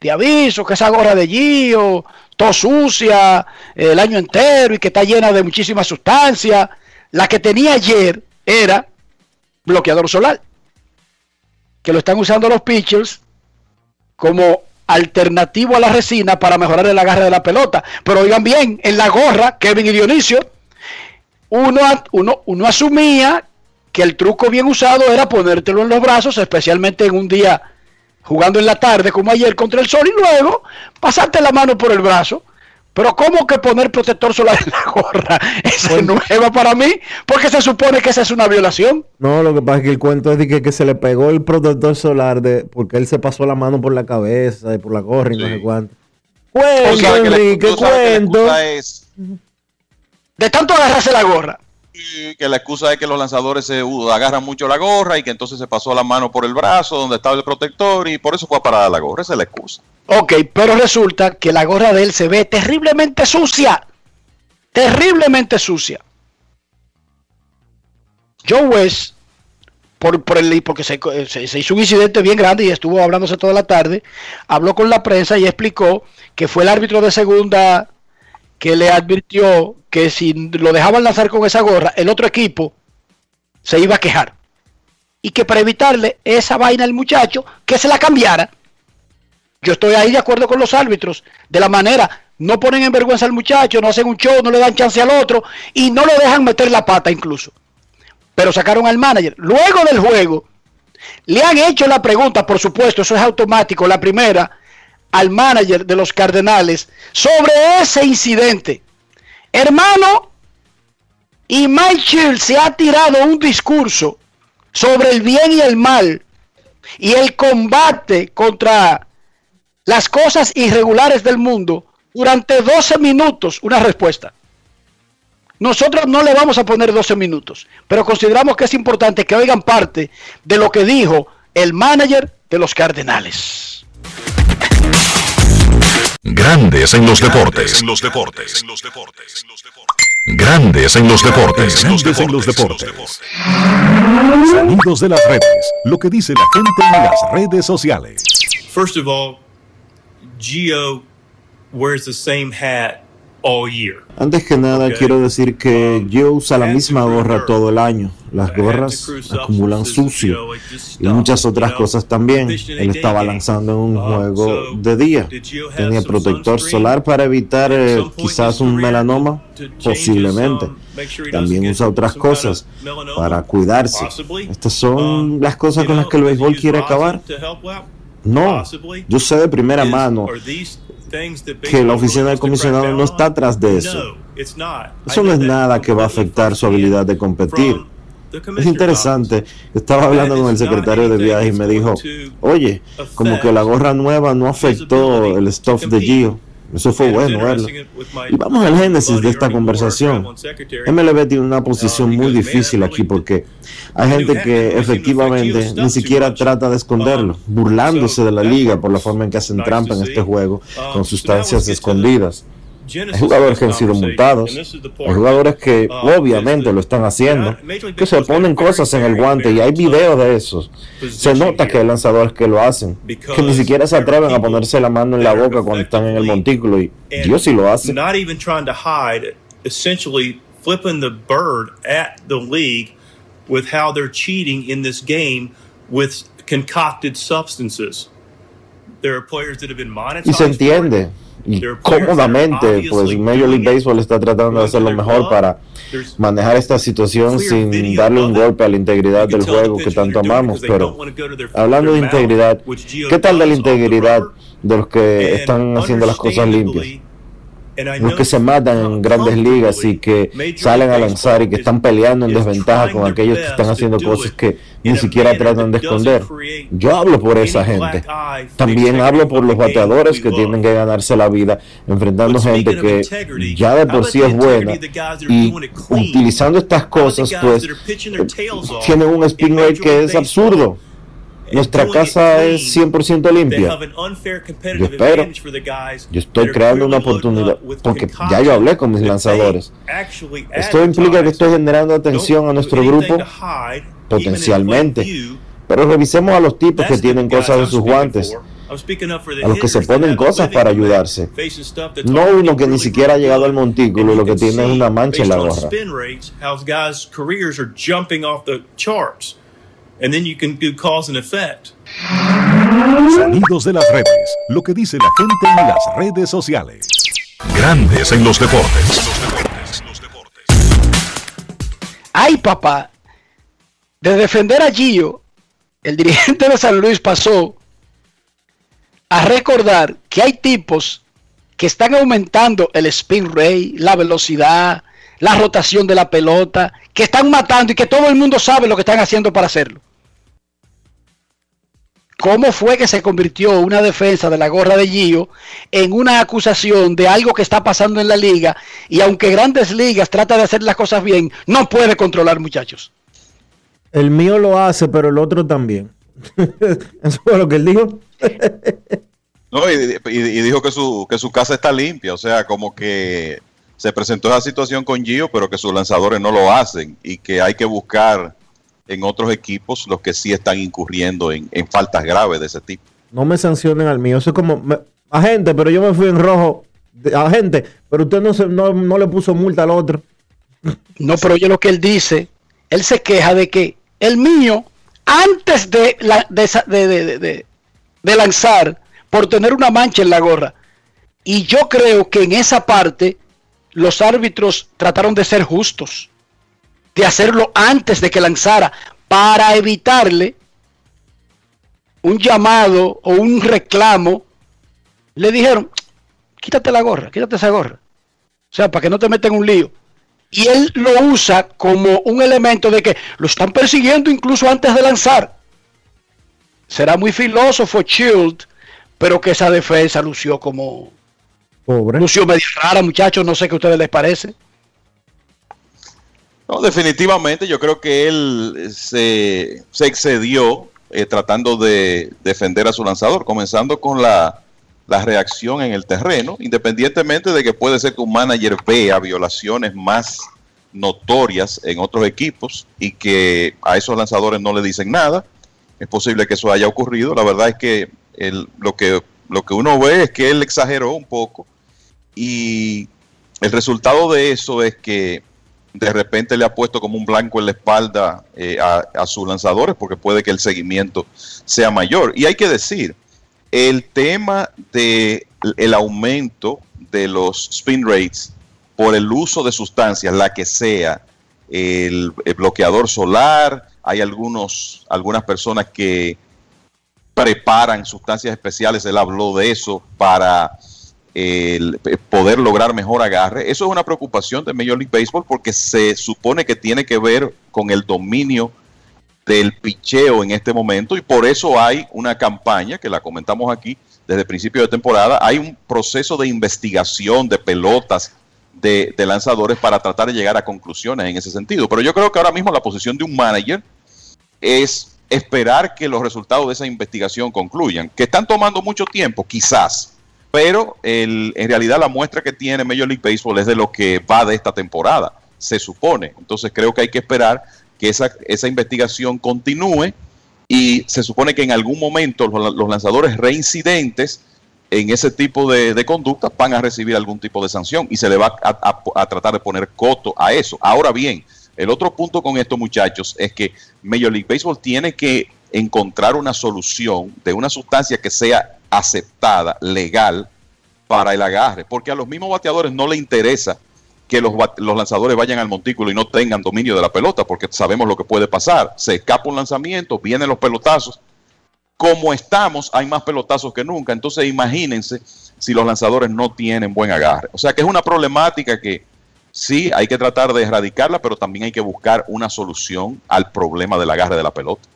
de aviso, que esa gorra de Gio, todo sucia el año entero y que está llena de muchísima sustancia. La que tenía ayer era bloqueador solar, que lo están usando los pitchers como alternativo a la resina para mejorar el agarre de la pelota. Pero oigan bien, en la gorra, Kevin y Dionisio, uno, uno, uno asumía que el truco bien usado era ponértelo en los brazos, especialmente en un día jugando en la tarde como ayer contra el sol y luego pasarte la mano por el brazo. Pero ¿cómo que poner protector solar en la gorra? Esa es nueva para mí, porque se supone que esa es una violación. No, lo que pasa es que el cuento es de que, que se le pegó el protector solar de porque él se pasó la mano por la cabeza y por la gorra y no sé cuánto. Cuento, O sea, que la- Enrique, que cuento. es De tanto agarrarse la gorra. Que la excusa es que los lanzadores se uh, agarran mucho la gorra y que entonces se pasó la mano por el brazo donde estaba el protector y por eso fue a parar la gorra. Esa es la excusa. Ok, pero resulta que la gorra de él se ve terriblemente sucia. Terriblemente sucia. Joe West, por, por el, porque se, se- se hizo un incidente bien grande y estuvo hablándose toda la tarde, habló con la prensa y explicó que fue el árbitro de segunda que le advirtió que si lo dejaban lanzar con esa gorra, el otro equipo se iba a quejar. Y que para evitarle esa vaina al muchacho, que se la cambiara. Yo estoy ahí de acuerdo con los árbitros. De la manera, no ponen en vergüenza al muchacho, no hacen un show, no le dan chance al otro y no lo dejan meter la pata incluso. Pero sacaron al manager. Luego del juego, le han hecho la pregunta, por supuesto, eso es automático, la primera, al manager de los Cardenales sobre ese incidente. Hermano, y Mike Shields se ha tirado un discurso sobre el bien y el mal y el combate contra las cosas irregulares del mundo durante 12 minutos una respuesta. Nosotros no le vamos a poner 12 minutos, pero consideramos que es importante que oigan parte de lo que dijo el manager de los Cardenales. Grandes en los deportes. los deportes. Grandes en los deportes. Grandes en los deportes. Sonidos de las redes. Lo que dice la gente en las redes sociales. First of all, Geo wears the same hat all year. Antes que nada, quiero decir que yo usa la misma gorra todo el año. Las gorras acumulan sucio y muchas otras cosas también. Él estaba lanzando en un juego de día. Tenía protector solar para evitar eh, quizás un melanoma, posiblemente. También usa otras cosas para cuidarse. Estas son las cosas con las que el béisbol quiere acabar. No, yo sé de primera mano que la oficina del comisionado no está atrás de eso. Eso no es nada que va a afectar su habilidad de competir. Es interesante, estaba hablando con el secretario de viaje y me dijo, oye, como que la gorra nueva no afectó el stuff de Gio. Eso fue bueno verlo. Y vamos al génesis de esta conversación. MLB tiene una posición muy difícil aquí porque hay gente que efectivamente ni siquiera trata de esconderlo, burlándose de la liga por la forma en que hacen trampa en este juego con sustancias escondidas. Hay jugadores que han sido multados, hay jugadores que obviamente lo están haciendo, que se ponen cosas en el guante y hay videos de esos. Se nota que hay lanzadores que lo hacen, que ni siquiera se atreven a ponerse la mano en la boca cuando están en el montículo y Dios sí lo hace. Not even trying to hide, essentially flipping the bird at the league with how they're cheating in this game with concocted substances. There are players that have been monetized. Y se entiende. Y cómodamente, pues Major League Baseball está tratando de hacer lo mejor para manejar esta situación sin darle un golpe a la integridad del juego que tanto amamos. Pero hablando de integridad, ¿qué tal de la integridad de los que están haciendo las cosas limpias? Los que se matan en grandes ligas y que salen a lanzar y que están peleando en desventaja con aquellos que están haciendo cosas que ni siquiera tratan de esconder. Yo hablo por esa gente. También hablo por los bateadores que tienen que ganarse la vida enfrentando gente que ya de por sí es buena y utilizando estas cosas pues tienen un spin rate que es absurdo. Nuestra casa es 100% limpia. Yo espero. Yo estoy creando una oportunidad. Porque ya yo hablé con mis lanzadores. Esto implica que estoy generando atención a nuestro grupo potencialmente. Pero revisemos a los tipos que tienen cosas en sus guantes. A los que se ponen cosas para ayudarse. No uno que ni siquiera ha llegado al montículo y lo que tiene es una mancha en la gorra. And then you can do cause and effect. Sonidos de las redes. Lo que dice la gente en las redes sociales. Grandes en los deportes. Ay, papá. De defender a Gio, el dirigente de San Luis pasó a recordar que hay tipos que están aumentando el spin rate, la velocidad, la rotación de la pelota, que están matando y que todo el mundo sabe lo que están haciendo para hacerlo. ¿Cómo fue que se convirtió una defensa de la gorra de Gio en una acusación de algo que está pasando en la liga? Y aunque Grandes Ligas trata de hacer las cosas bien, no puede controlar, muchachos. El mío lo hace, pero el otro también. Eso fue lo que él dijo. no, y, y, dijo que su, que su casa está limpia. O sea, como que se presentó esa situación con Gio, pero que sus lanzadores no lo hacen y que hay que buscar en otros equipos los que sí están incurriendo en, faltas graves de ese tipo. No me sancionen al mío. Eso es como, agente, pero yo me fui en rojo. agente, pero usted no, se, no, le puso multa al otro. No, pero oye lo que él dice. Él se queja de que el mío, antes de, la, de, de lanzar, por tener una mancha en la gorra. Y yo creo que en esa parte los árbitros trataron de ser justos de hacerlo antes de que lanzara para evitarle un llamado o un reclamo. Le dijeron, quítate la gorra, quítate esa gorra. O sea, para que no te metan un lío. Y él lo usa como un elemento de que lo están persiguiendo incluso antes de lanzar. Será muy filósofo Shield, pero que esa defensa lució como... Pobre. Lució medio rara, muchachos, no sé qué a ustedes les parece. Definitivamente yo creo que él se, excedió eh, tratando de defender a su lanzador, comenzando con la, la, reacción en el terreno, independientemente de que puede ser que un manager vea violaciones más notorias en otros equipos y que a esos lanzadores no le dicen nada. Es posible que eso haya ocurrido. La verdad es que lo que uno ve es que él exageró un poco y el resultado de eso es que de repente le ha puesto como un blanco en la espalda eh, a, sus lanzadores porque puede que el seguimiento sea mayor. Y hay que decir, el tema del el aumento de los spin rates por el uso de sustancias, la que sea, el, bloqueador solar, hay algunos, algunas personas que preparan sustancias especiales, él habló de eso para el poder lograr mejor agarre. Eso es una preocupación de Major League Baseball porque se supone que tiene que ver con el dominio del picheo en este momento y por eso hay una campaña que la comentamos aquí desde el principio de temporada. Hay un proceso de investigación de pelotas de, de lanzadores para tratar de llegar a conclusiones en ese sentido. Pero yo creo que ahora mismo la posición de un manager es esperar que los resultados de esa investigación concluyan. Que están tomando mucho tiempo, quizás pero el, en realidad la muestra que tiene Major League Baseball es de lo que va de esta temporada, se supone. Entonces creo que hay que esperar que esa, esa investigación continúe y se supone que en algún momento los, lanzadores reincidentes en ese tipo de, de, conducta van a recibir algún tipo de sanción y se le va a, a, tratar de poner coto a eso. Ahora bien, el otro punto con esto muchachos es que Major League Baseball tiene que encontrar una solución de una sustancia que sea aceptada, legal, para el agarre, porque a los mismos bateadores no le interesa que los, los, lanzadores vayan al montículo y no tengan dominio de la pelota, porque sabemos lo que puede pasar. Se escapa un lanzamiento, vienen los pelotazos. Como estamos, hay más pelotazos que nunca. Entonces imagínense si los lanzadores no tienen buen agarre. O sea que es una problemática que sí hay que tratar de erradicarla, pero también hay que buscar una solución al problema del agarre de la pelota.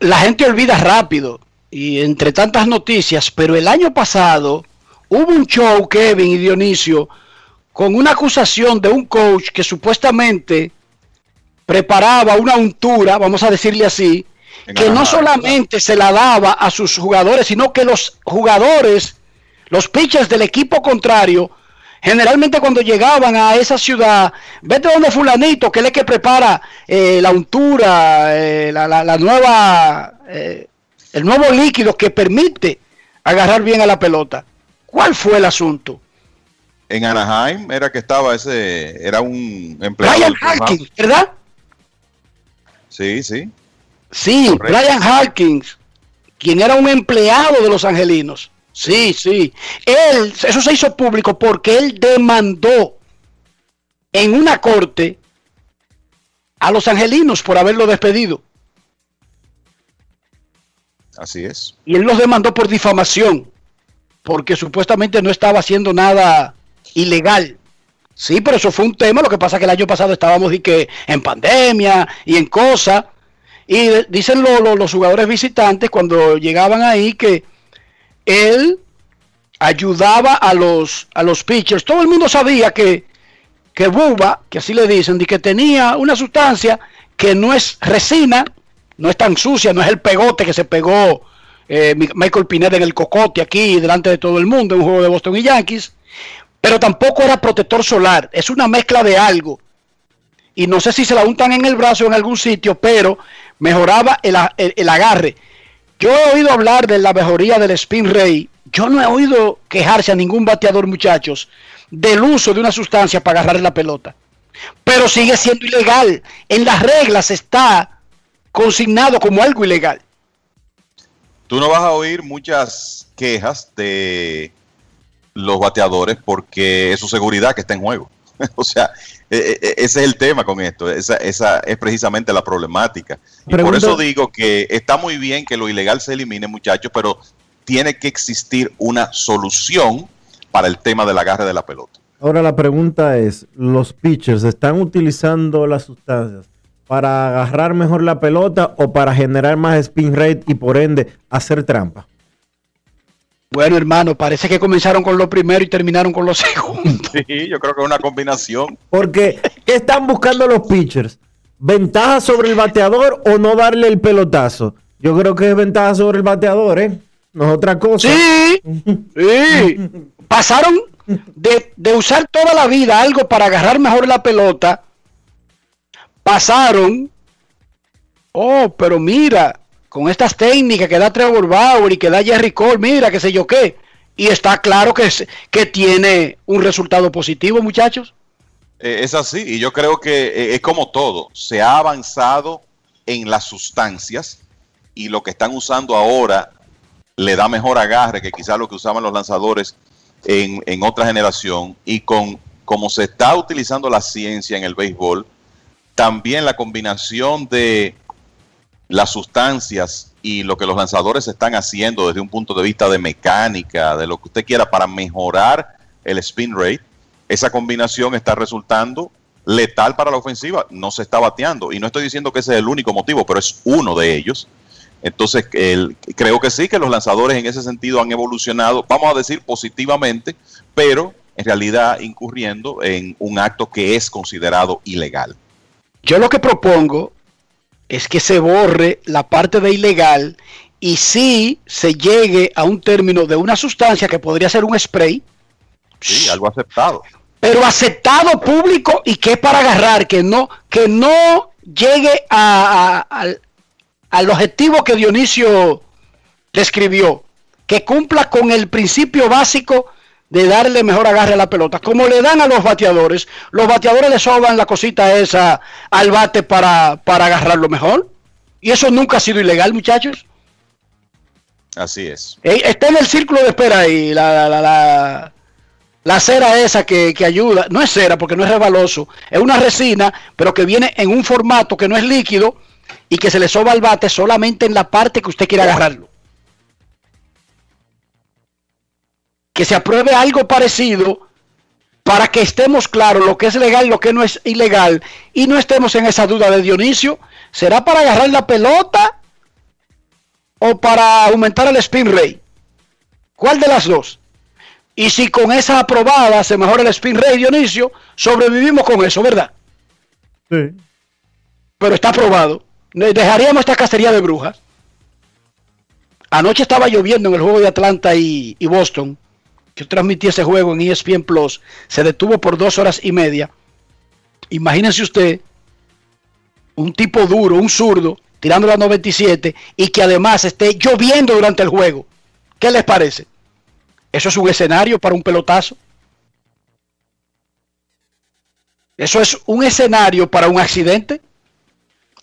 La gente olvida rápido y entre tantas noticias, pero el año pasado hubo un show, Kevin y Dionisio, con una acusación de un coach que supuestamente preparaba una untura, vamos a decirle así, que no solamente se la daba a sus jugadores, sino que los jugadores, los pitchers del equipo contrario, generalmente cuando llegaban a esa ciudad, vete donde fulanito, que él es que prepara eh, la untura, eh, la, la- la nueva, eh, el nuevo líquido que permite agarrar bien a la pelota. ¿Cuál fue el asunto? En Anaheim era que estaba ese, era un empleado. Brian. Harkins, ¿verdad? Sí, sí. Sí, Correcto. Brian Harkins, quien era un empleado de los angelinos. Sí, sí. Él, eso se hizo público porque él demandó en una corte a los angelinos por haberlo despedido. Así es. Y él los demandó por difamación, porque supuestamente no estaba haciendo nada ilegal. Sí, pero eso fue un tema. Lo que pasa es que el año pasado estábamos y que en pandemia y en cosas. Y dicen lo- lo- los jugadores visitantes cuando llegaban ahí que él ayudaba a los, a los pitchers. Todo el mundo sabía que, que Buba, que así le dicen, de que tenía una sustancia que no es resina, no es tan sucia, no es el pegote que se pegó eh, Mi- Michael Pineda en el cocote aquí delante de todo el mundo en un juego de Boston y Yankees, pero tampoco era protector solar, es una mezcla de algo. Y no sé si se la untan en el brazo o en algún sitio, pero mejoraba el, el- el agarre. Yo he oído hablar de la mejoría del spin rate. Yo no he oído quejarse a ningún bateador, muchachos, del uso de una sustancia para agarrar la pelota. Pero sigue siendo ilegal. En las reglas está consignado como algo ilegal. Tú no vas a oír muchas quejas de los bateadores porque es su seguridad que está en juego. o sea, ese es el tema con esto. Esa, esa es precisamente la problemática. Y por eso digo que está muy bien que lo ilegal se elimine, muchachos, pero tiene que existir una solución para el tema del agarre de la pelota. Ahora la pregunta es, ¿los pitchers están utilizando las sustancias para agarrar mejor la pelota o para generar más spin rate y por ende hacer trampa? Bueno, hermano, parece que comenzaron con lo primero y terminaron con lo segundo. Sí, yo creo que es una combinación. Porque, ¿qué están buscando los pitchers? ¿Ventaja sobre el bateador o no darle el pelotazo? Yo creo que es ventaja sobre el bateador, ¿eh? No es otra cosa. Sí, sí. Pasaron de, de usar toda la vida algo para agarrar mejor la pelota. Pasaron. Oh, pero mira, con estas técnicas que da Trevor Bauer y que da Jerry Cole, mira, qué sé yo qué. Y está claro que, es- que tiene un resultado positivo, muchachos. Eh, es así, y yo creo que eh, es como todo, se ha avanzado en las sustancias y lo que están usando ahora le da mejor agarre que quizás lo que usaban los lanzadores en, en otra generación y con como se está utilizando la ciencia en el béisbol, también la combinación de las sustancias y lo que los lanzadores están haciendo desde un punto de vista de mecánica, de lo que usted quiera para mejorar el spin rate, esa combinación está resultando letal para la ofensiva. No se está bateando. Y no estoy diciendo que ese es el único motivo, pero es uno de ellos. Entonces, creo que sí, que los lanzadores en ese sentido han evolucionado, vamos a decir positivamente, pero en realidad incurriendo en un acto que es considerado ilegal. Yo lo que propongo es que se borre la parte de ilegal y sí se llegue a un término de una sustancia que podría ser un spray, Sí, algo aceptado. pero aceptado público y que es para agarrar, que no, que no llegue a- a- al, al objetivo que Dionisio describió, que cumpla con el principio básico de darle mejor agarre a la pelota, como le dan a los bateadores, los bateadores le soban la cosita esa al bate para, para agarrarlo mejor, y eso nunca ha sido ilegal, muchachos. Así es. Eh, Está en el círculo de espera ahí, la, la, la, la- cera esa que, que ayuda. No es cera porque no es resbaloso, es una resina, pero que viene en un formato que no es líquido y que se le soba al bate solamente en la parte que usted quiere agarrarlo. Que se apruebe algo parecido para que estemos claros lo que es legal y lo que no es ilegal y no estemos en esa duda de Dionisio. ¿Será para agarrar la pelota o para aumentar el spin rate? ¿Cuál de las dos? Y si con esa aprobada se mejora el spin rate, Dionisio, sobrevivimos con eso, ¿verdad? Sí. Pero está aprobado. dejaríamos esta cacería de brujas. Anoche estaba lloviendo en el juego de Atlanta y, y Boston. Yo transmití ese juego en ESPN Plus. Se detuvo por dos horas y media. Imagínense usted un tipo duro, un zurdo, tirando la 97 y que además esté lloviendo durante el juego. ¿Qué les parece? ¿Eso es un escenario para un pelotazo? ¿Eso es un escenario para un accidente?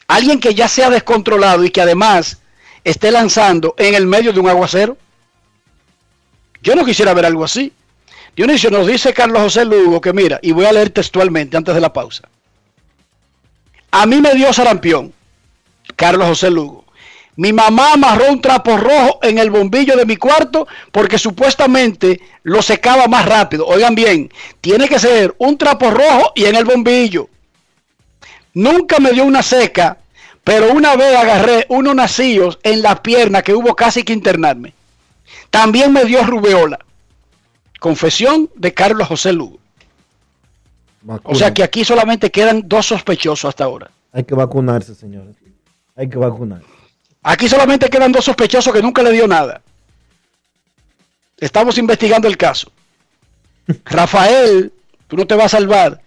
Alguien que ya sea descontrolado y que además esté lanzando en el medio de un aguacero. Yo no quisiera ver algo así. Dionisio nos dice Carlos José Lugo que mira, y voy a leer textualmente antes de la pausa. A mí me dio sarampión, Carlos José Lugo. Mi mamá amarró un trapo rojo en el bombillo de mi cuarto porque supuestamente lo secaba más rápido. Oigan bien, tiene que ser un trapo rojo y en el bombillo. Nunca me dio una seca, pero una vez agarré unos nacillos en la pierna que hubo casi que internarme. También me dio rubeola. Confesión de Carlos José Lugo. O sea que aquí solamente quedan dos sospechosos hasta ahora. Hay que vacunarse, señores. Hay que vacunarse. Aquí solamente quedan dos sospechosos que nunca le dio nada. Estamos investigando el caso. Rafael, tú no te vas a salvar.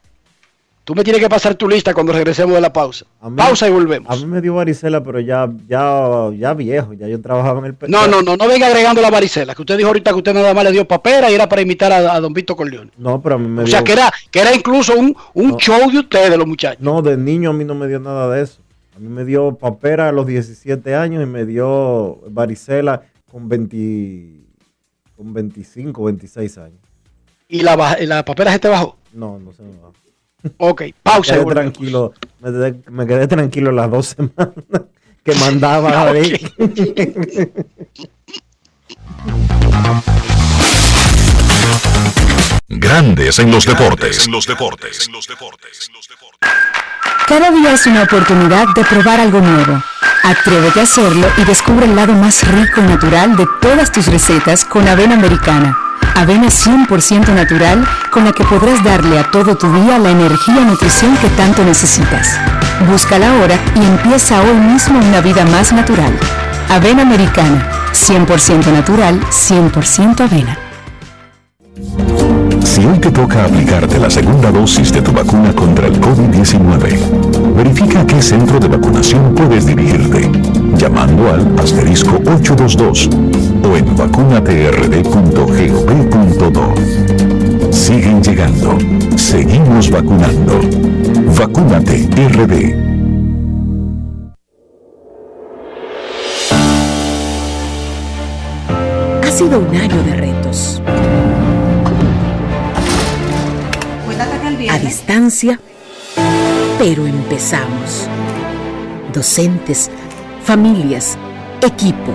Tú me tienes que pasar tu lista cuando regresemos de la pausa. mí- pausa y volvemos. A mí me dio varicela, pero ya, ya, ya viejo. Ya yo trabajaba en el pe- No, no, no, no venga agregando la varicela, que usted dijo ahorita que usted nada más le dio papera y era para imitar a, a don Vito Corleone. No, pero a mí me O dio. sea, que era, que era incluso un, un show de ustedes, los muchachos. No, de niño a mí no me dio nada de eso. A mí me dio papera a los 17 años y me dio varicela con 20, con 25, 26 años. ¿Y la, la papera se te bajó? No, no se me va. Ok, pausa Me quedé tranquilo, me, quedé- me quedé tranquilo las dos semanas que mandaba ahí. Grandes en los deportes. En los deportes. Cada día es una oportunidad de probar algo nuevo. Atrévete a hacerlo y descubre el lado más rico y natural de todas tus recetas con avena americana. Avena 100% natural con la que podrás darle a todo tu día la energía y nutrición que tanto necesitas. Búscala ahora y empieza hoy mismo una vida más natural. Avena americana, 100% natural, 100% avena. Si hoy te toca aplicarte la segunda dosis de tu vacuna contra el COVID-19, verifica qué centro de vacunación puedes dirigirte, llamando al asterisco 822 o en vacunatrd.gov.do. Siguen llegando. Seguimos vacunando. Vacúnate RD. Ha sido un año de retos. A distancia, pero empezamos. Docentes, familias, equipo.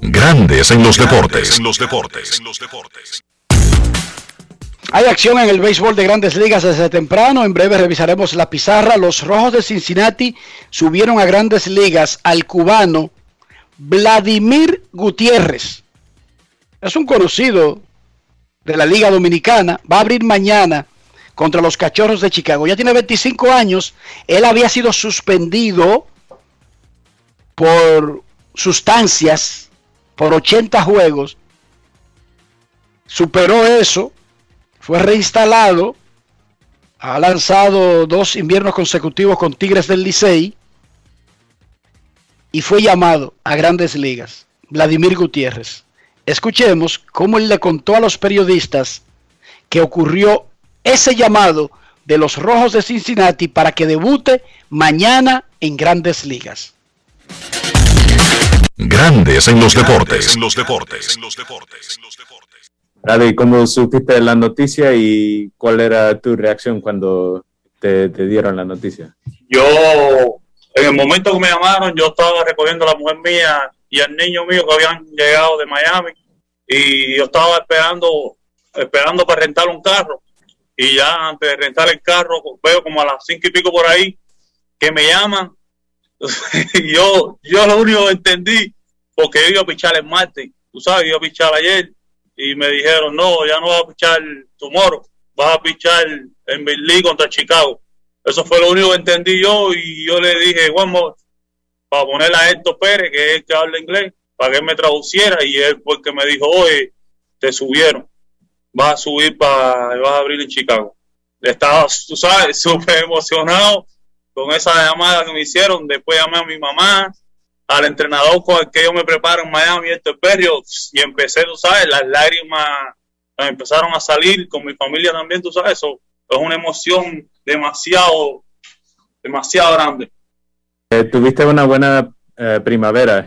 Grandes en los deportes. En los deportes. Hay acción en el béisbol de grandes ligas desde temprano. En breve revisaremos la pizarra. Los rojos de Cincinnati subieron a grandes ligas al cubano Vladimir Gutiérrez. Es un conocido de la Liga Dominicana. Va a abrir mañana contra los Cachorros de Chicago. Ya tiene 25 años. Él había sido suspendido por sustancias por 80 juegos. Superó eso. Fue reinstalado. Ha lanzado dos inviernos consecutivos con Tigres del Licey. Y fue llamado a grandes ligas. Vladimir Gutiérrez. Escuchemos cómo él le contó a los periodistas que ocurrió ese llamado de los Rojos de Cincinnati para que debute mañana en grandes ligas. Grandes en los deportes. En los deportes. Dale, ¿cómo supiste la noticia y cuál era tu reacción cuando te, te dieron la noticia? Yo En el momento que me llamaron, yo estaba recogiendo a la mujer mía y al niño mío que habían llegado de Miami y yo estaba esperando esperando para rentar un carro y ya antes de rentar el carro veo como a las cinco y pico por ahí que me llaman yo yo lo único que entendí porque yo iba a pichar el martes tú sabes, iba a pichar ayer y me dijeron no, ya no vas a pichar tomorrow vas a pichar en Berlín contra Chicago eso fue lo único que entendí yo y yo le dije vamos para poner a Héctor Pérez que es el que habla inglés para que me traduciera y él fue el que me dijo oye, te subieron vas a subir para, vas a abrir en Chicago. Estaba, tú sabes, súper emocionado con esa llamada que me hicieron. Después llamé a mi mamá, al entrenador con el que yo me preparo en Miami, este periodo, y empecé, tú sabes, las lágrimas empezaron a salir con mi familia también, tú sabes, eso es una emoción demasiado, demasiado grande. Eh, tuviste una buena eh, primavera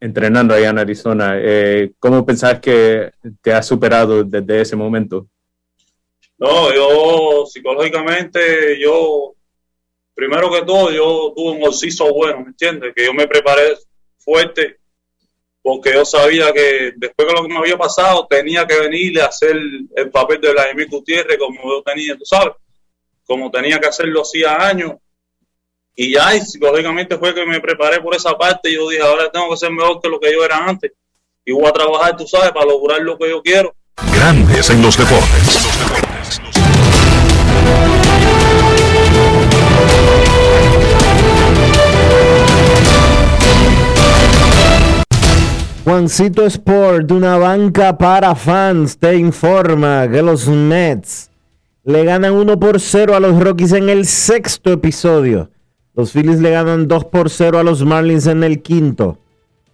entrenando allá en Arizona. Eh, ¿Cómo pensás que te has superado desde ese momento? No, yo psicológicamente, yo, primero que todo, yo tuve un oxiso bueno, ¿me entiendes? Que yo me preparé fuerte porque yo sabía que después de lo que me había pasado tenía que venir a hacer el papel de Vladimir Gutiérrez como yo tenía, tú sabes, como tenía que hacerlo hacía años y ya, y fue que me preparé por esa parte. Y yo dije, ahora tengo que ser mejor que lo que yo era antes. Y voy a trabajar, tú sabes, para lograr lo que yo quiero. Grandes en los deportes. Juancito Sport, una banca para fans, te informa que los Mets le ganan 1 por 0 a los Rockies en el sexto episodio. Los Phillies le ganan 2 por 0 a los Marlins en el quinto.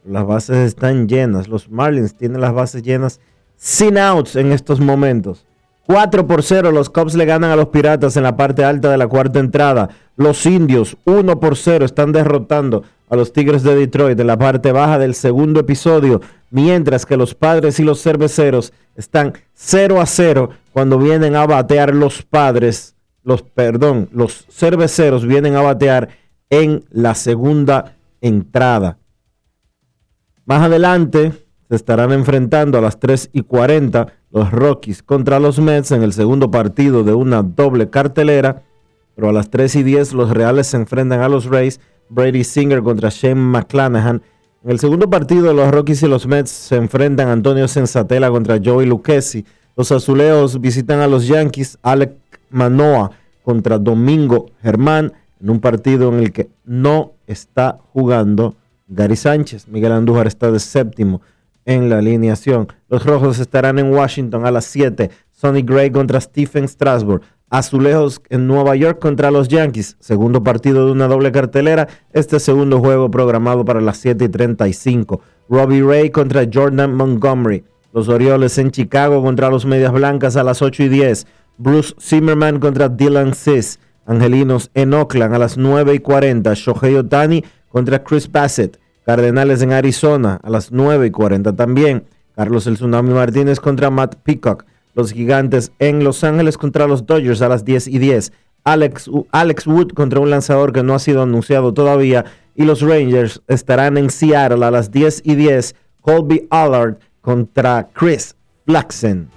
Las bases están llenas. Los Marlins tienen las bases llenas sin outs en estos momentos. 4 por 0 los Cubs le ganan a los Piratas en la parte alta de la cuarta entrada. Los Indios 1 por 0 están derrotando a los Tigres de Detroit en la parte baja del segundo episodio, mientras que los Padres y los Cerveceros están 0 a 0 cuando vienen a batear los Padres los, perdón, los cerveceros vienen a batear en la segunda entrada. Más adelante se estarán enfrentando a las 3 y 40 los Rockies contra los Mets en el segundo partido de una doble cartelera. Pero a las 3 y 10 los Reales se enfrentan a los Rays. Brady Singer contra Shane McClanahan. En el segundo partido los Rockies y los Mets se enfrentan Antonio Sensatela contra Joey Lucchesi. Los azuleos visitan a los Yankees. Alec Manoa contra Domingo Germán en un partido en el que no está jugando Gary Sánchez. Miguel Andújar está de séptimo en la alineación. Los rojos estarán en Washington a las 7. Sonny Gray contra Stephen Strasburg. Azulejos en Nueva York contra los Yankees. Segundo partido de una doble cartelera. Este segundo juego programado para las 7 y 35. Robbie Ray contra Jordan Montgomery. Los Orioles en Chicago contra los Medias Blancas a las 8 y 10. Bruce Zimmerman contra Dylan Cis. Angelinos en Oakland a las 9 y 40. Shohei Otani contra Chris Bassett. Cardenales en Arizona a las 9 y 40 también. Carlos El Tsunami Martínez contra Matt Peacock. Los Gigantes en Los Ángeles contra los Dodgers a las 10 y 10. Alex, Alex Wood contra un lanzador que no ha sido anunciado todavía. Y los Rangers estarán en Seattle a las 10 y 10. Colby Allard contra Chris Blackson.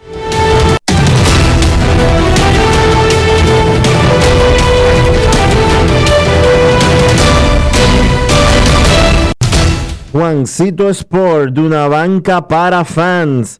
Juancito Sport, de una banca para fans.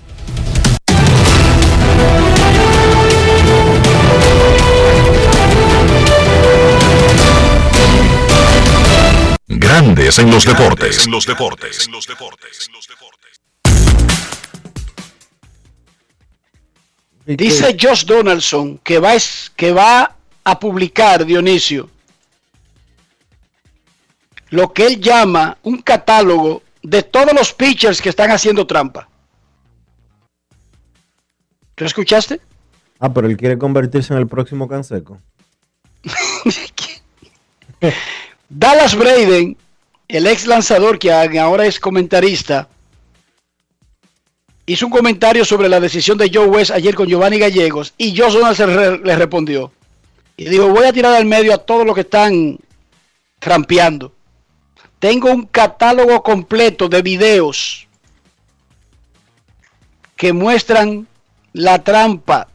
Grandes en los deportes. En los deportes. Dice Josh Donaldson que va, que va a publicar, Dionisio, lo que él llama un catálogo de todos los pitchers que están haciendo trampa. ¿Lo escuchaste? Ah, pero él quiere convertirse en el próximo Canseco. Dallas Braden, el ex lanzador que ahora es comentarista, hizo un comentario sobre la decisión de Joe West ayer con Giovanni Gallegos y Joe Donaldson le respondió. Y dijo, voy a tirar al medio a todos los que están trampeando. Tengo un catálogo completo de videos que muestran la trampa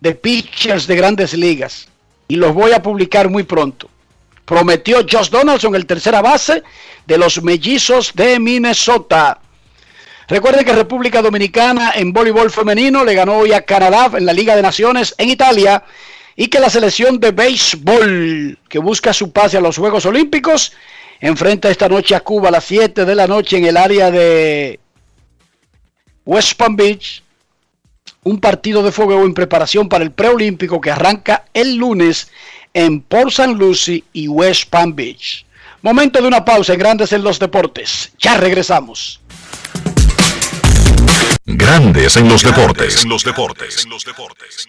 de pitchers de grandes ligas y los voy a publicar muy pronto. Prometió Josh Donaldson, el tercera base de los mellizos de Minnesota. Recuerden que República Dominicana en voleibol femenino le ganó hoy a Canadá en la Liga de Naciones en Italia y que la selección de béisbol que busca su pase a los Juegos Olímpicos enfrenta esta noche a Cuba a las 7 de la noche en el área de West Palm Beach. Un partido de fuego en preparación para el preolímpico que arranca el lunes en Port St. Lucie y West Palm Beach. Momento de una pausa en Grandes en los Deportes. Ya regresamos. Grandes en los deportes. En los deportes. En los deportes.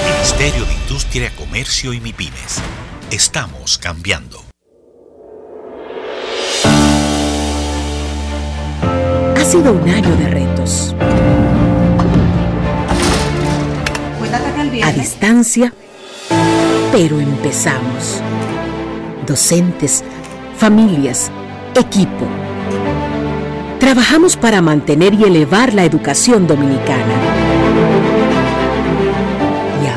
Ministerio de Industria, Comercio y MIPIMES. Estamos cambiando. Ha sido un año de retos. A distancia, pero empezamos. Docentes, familias, equipo. Trabajamos para mantener y elevar la educación dominicana.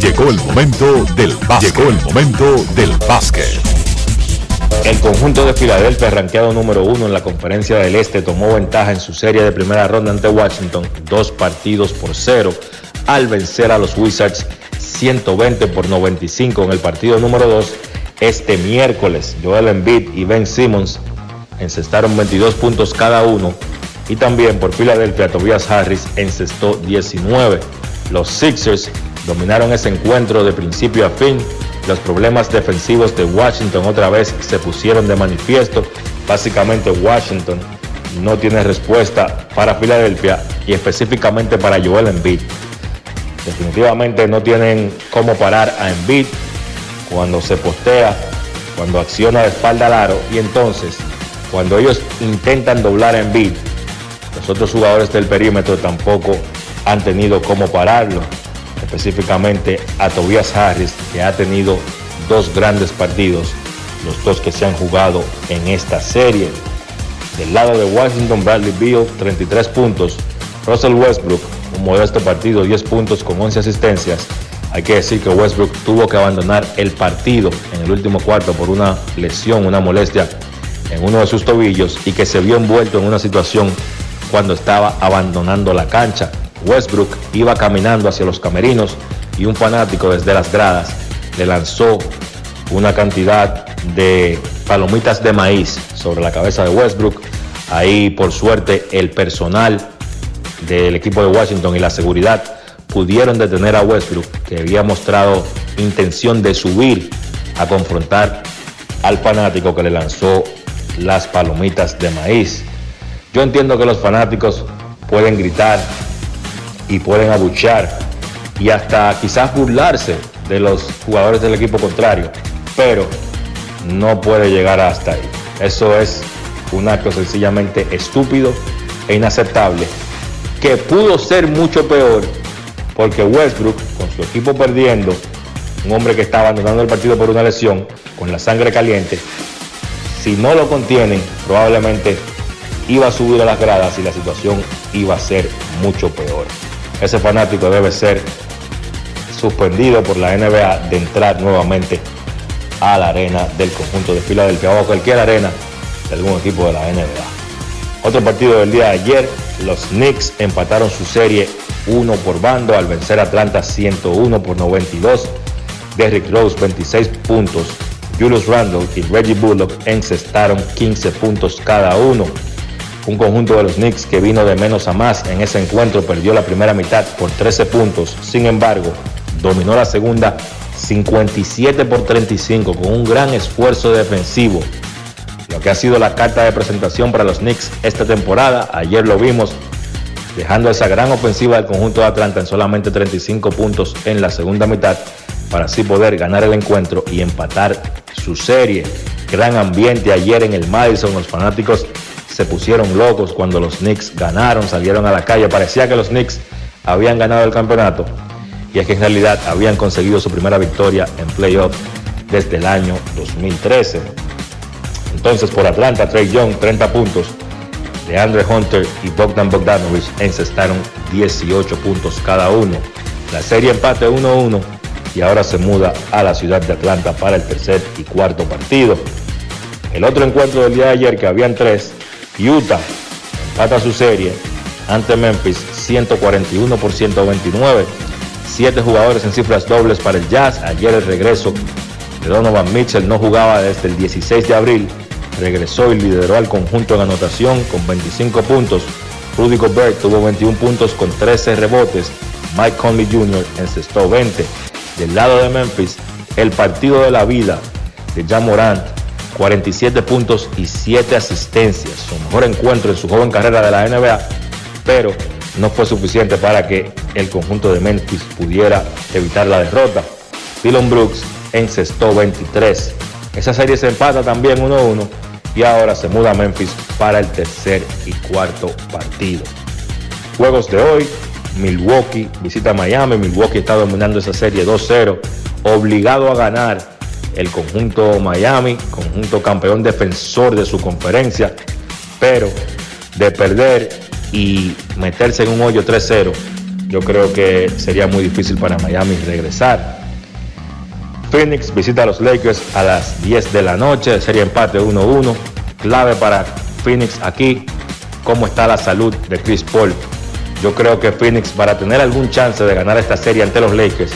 Llegó el momento del básquet. Llegó el momento del básquet. El conjunto de Filadelfia, rankeado número uno en la conferencia del Este, tomó ventaja en su serie de primera ronda ante Washington, dos partidos por cero, al vencer a los Wizards 120 por 95 en el partido número 2. Este miércoles, Joel Embiid y Ben Simmons encestaron 22 puntos cada uno y también por Filadelfia, Tobias Harris encestó 19. Los Sixers dominaron ese encuentro de principio a fin. Los problemas defensivos de Washington otra vez se pusieron de manifiesto. Básicamente Washington no tiene respuesta para Filadelfia y específicamente para Joel Embiid. Definitivamente no tienen cómo parar a Embiid cuando se postea, cuando acciona de espalda al aro y entonces cuando ellos intentan doblar a Embiid, los otros jugadores del perímetro tampoco han tenido cómo pararlo específicamente a Tobias Harris, que ha tenido dos grandes partidos, los dos que se han jugado en esta serie. Del lado de Washington, Bradley Beal, 33 puntos. Russell Westbrook, un modesto partido, 10 puntos con 11 asistencias. Hay que decir que Westbrook tuvo que abandonar el partido en el último cuarto por una lesión, una molestia en uno de sus tobillos y que se vio envuelto en una situación cuando estaba abandonando la cancha. Westbrook iba caminando hacia los camerinos y un fanático desde las gradas le lanzó una cantidad de palomitas de maíz sobre la cabeza de Westbrook. Ahí, por suerte, el personal del equipo de Washington y la seguridad pudieron detener a Westbrook, que había mostrado intención de subir a confrontar al fanático que le lanzó las palomitas de maíz. Yo entiendo que los fanáticos pueden gritar y pueden abuchear y hasta quizás burlarse de los jugadores del equipo contrario, pero no puede llegar hasta ahí. Eso es un acto sencillamente estúpido e inaceptable, que pudo ser mucho peor porque Westbrook, con su equipo perdiendo, un hombre que está abandonando el partido por una lesión, con la sangre caliente, si no lo contienen, probablemente iba a subir a las gradas y la situación iba a ser mucho peor. Ese fanático debe ser suspendido por la NBA de entrar nuevamente a la arena del conjunto de Filadelfia o a cualquier arena de algún equipo de la NBA. Otro partido del día de ayer, los Knicks empataron su serie 1 por bando al vencer a Atlanta 101 por 92. Derrick Rose 26 puntos. Julius Randle y Reggie Bullock encestaron 15 puntos cada uno. Un conjunto de los Knicks que vino de menos a más en ese encuentro perdió la primera mitad por 13 puntos. Sin embargo, dominó la segunda 57 por 35 con un gran esfuerzo defensivo. Lo que ha sido la carta de presentación para los Knicks esta temporada, ayer lo vimos, dejando esa gran ofensiva del conjunto de Atlanta en solamente 35 puntos en la segunda mitad para así poder ganar el encuentro y empatar su serie. Gran ambiente ayer en el Madison, los fanáticos se pusieron locos cuando los Knicks ganaron, salieron a la calle, parecía que los Knicks habían ganado el campeonato y es que en realidad habían conseguido su primera victoria en playoff desde el año 2013. Entonces por Atlanta, Trey Young, 30 puntos, de Andre Hunter y Bogdan Bogdanovich encestaron 18 puntos cada uno. La serie empate 1-1 y ahora se muda a la ciudad de Atlanta para el tercer y cuarto partido. El otro encuentro del día de ayer, que habían tres, Utah empata su serie ante Memphis 141 por 129. Siete jugadores en cifras dobles para el Jazz. Ayer el regreso de Donovan Mitchell no jugaba desde el 16 de abril. Regresó y lideró al conjunto en anotación con 25 puntos. Rudy Gobert tuvo 21 puntos con 13 rebotes. Mike Conley Jr. encestó 20. Del lado de Memphis, el partido de la vida de Jan Morant, 47 puntos y 7 asistencias. Su mejor encuentro en su joven carrera de la NBA, pero no fue suficiente para que el conjunto de Memphis pudiera evitar la derrota. Dylan Brooks encestó 23. Esa serie se empata también 1-1 y ahora se muda a Memphis para el tercer y cuarto partido. Juegos de hoy, Milwaukee visita Miami, Milwaukee está dominando esa serie 2-0, obligado a ganar el conjunto Miami, conjunto campeón defensor de su conferencia, pero de perder y meterse en un hoyo 3-0, yo creo que sería muy difícil para Miami regresar. Phoenix visita a los Lakers a las 10 de la noche, serie empate 1-1. Clave para Phoenix aquí, cómo está la salud de Chris Paul. Yo creo que Phoenix para tener algún chance de ganar esta serie ante los Lakers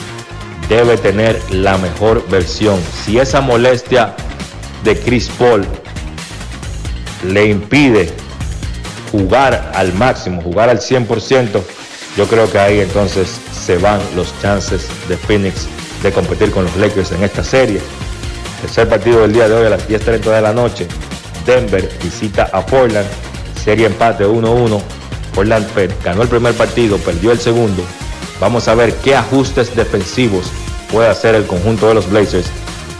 debe tener la mejor versión. Si esa molestia de Chris Paul le impide jugar al máximo, jugar al 100%, yo creo que ahí entonces se van los chances de Phoenix de competir con los Lakers en esta serie. Tercer partido del día de hoy a las 10.30 de la noche. Denver visita a Portland. Serie empate 1-1. Portland ganó el primer partido, perdió el segundo. Vamos a ver qué ajustes defensivos puede hacer el conjunto de los Blazers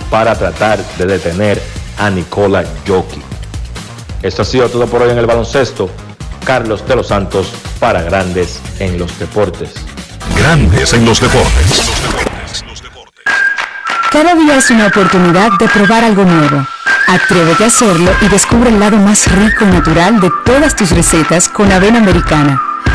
para tratar de detener a Nikola Jokic. Esto ha sido todo por hoy en el baloncesto. Carlos de los Santos para Grandes en los Deportes. Grandes en los Deportes. Cada día es una oportunidad de probar algo nuevo. Atrévete a hacerlo y descubre el lado más rico y natural de todas tus recetas con avena americana.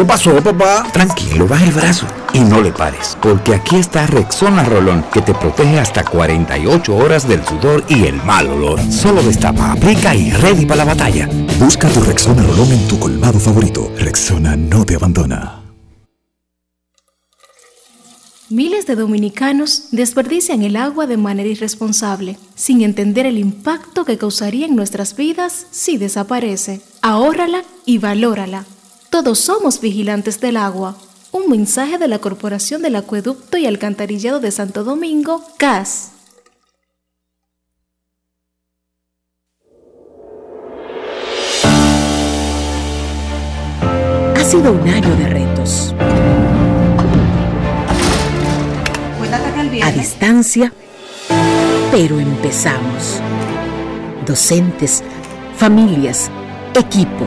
¿Qué pasó, papá? Tranquilo, baja el brazo y no le pares, porque aquí está Rexona Rolón, que te protege hasta 48 horas del sudor y el mal olor. Solo destapa, aplica y ready para la batalla. Busca tu Rexona Rolón en tu colmado favorito. Rexona no te abandona. Miles de dominicanos desperdician el agua de manera irresponsable, sin entender el impacto que causaría en nuestras vidas si desaparece. Ahórrala y valórala. Todos somos vigilantes del agua. Un mensaje de la Corporación del Acueducto y Alcantarillado de Santo Domingo, CAS. Ha sido un año de retos. A distancia, pero empezamos. Docentes, familias, equipo.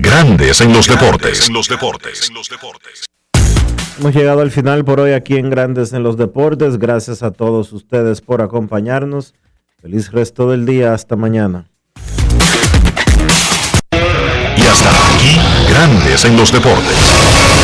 Grandes en los deportes. En los deportes. Hemos llegado al final por hoy aquí en Grandes en los Deportes. Gracias a todos ustedes por acompañarnos. Feliz resto del día. Hasta mañana. Y hasta aquí, Grandes en los deportes.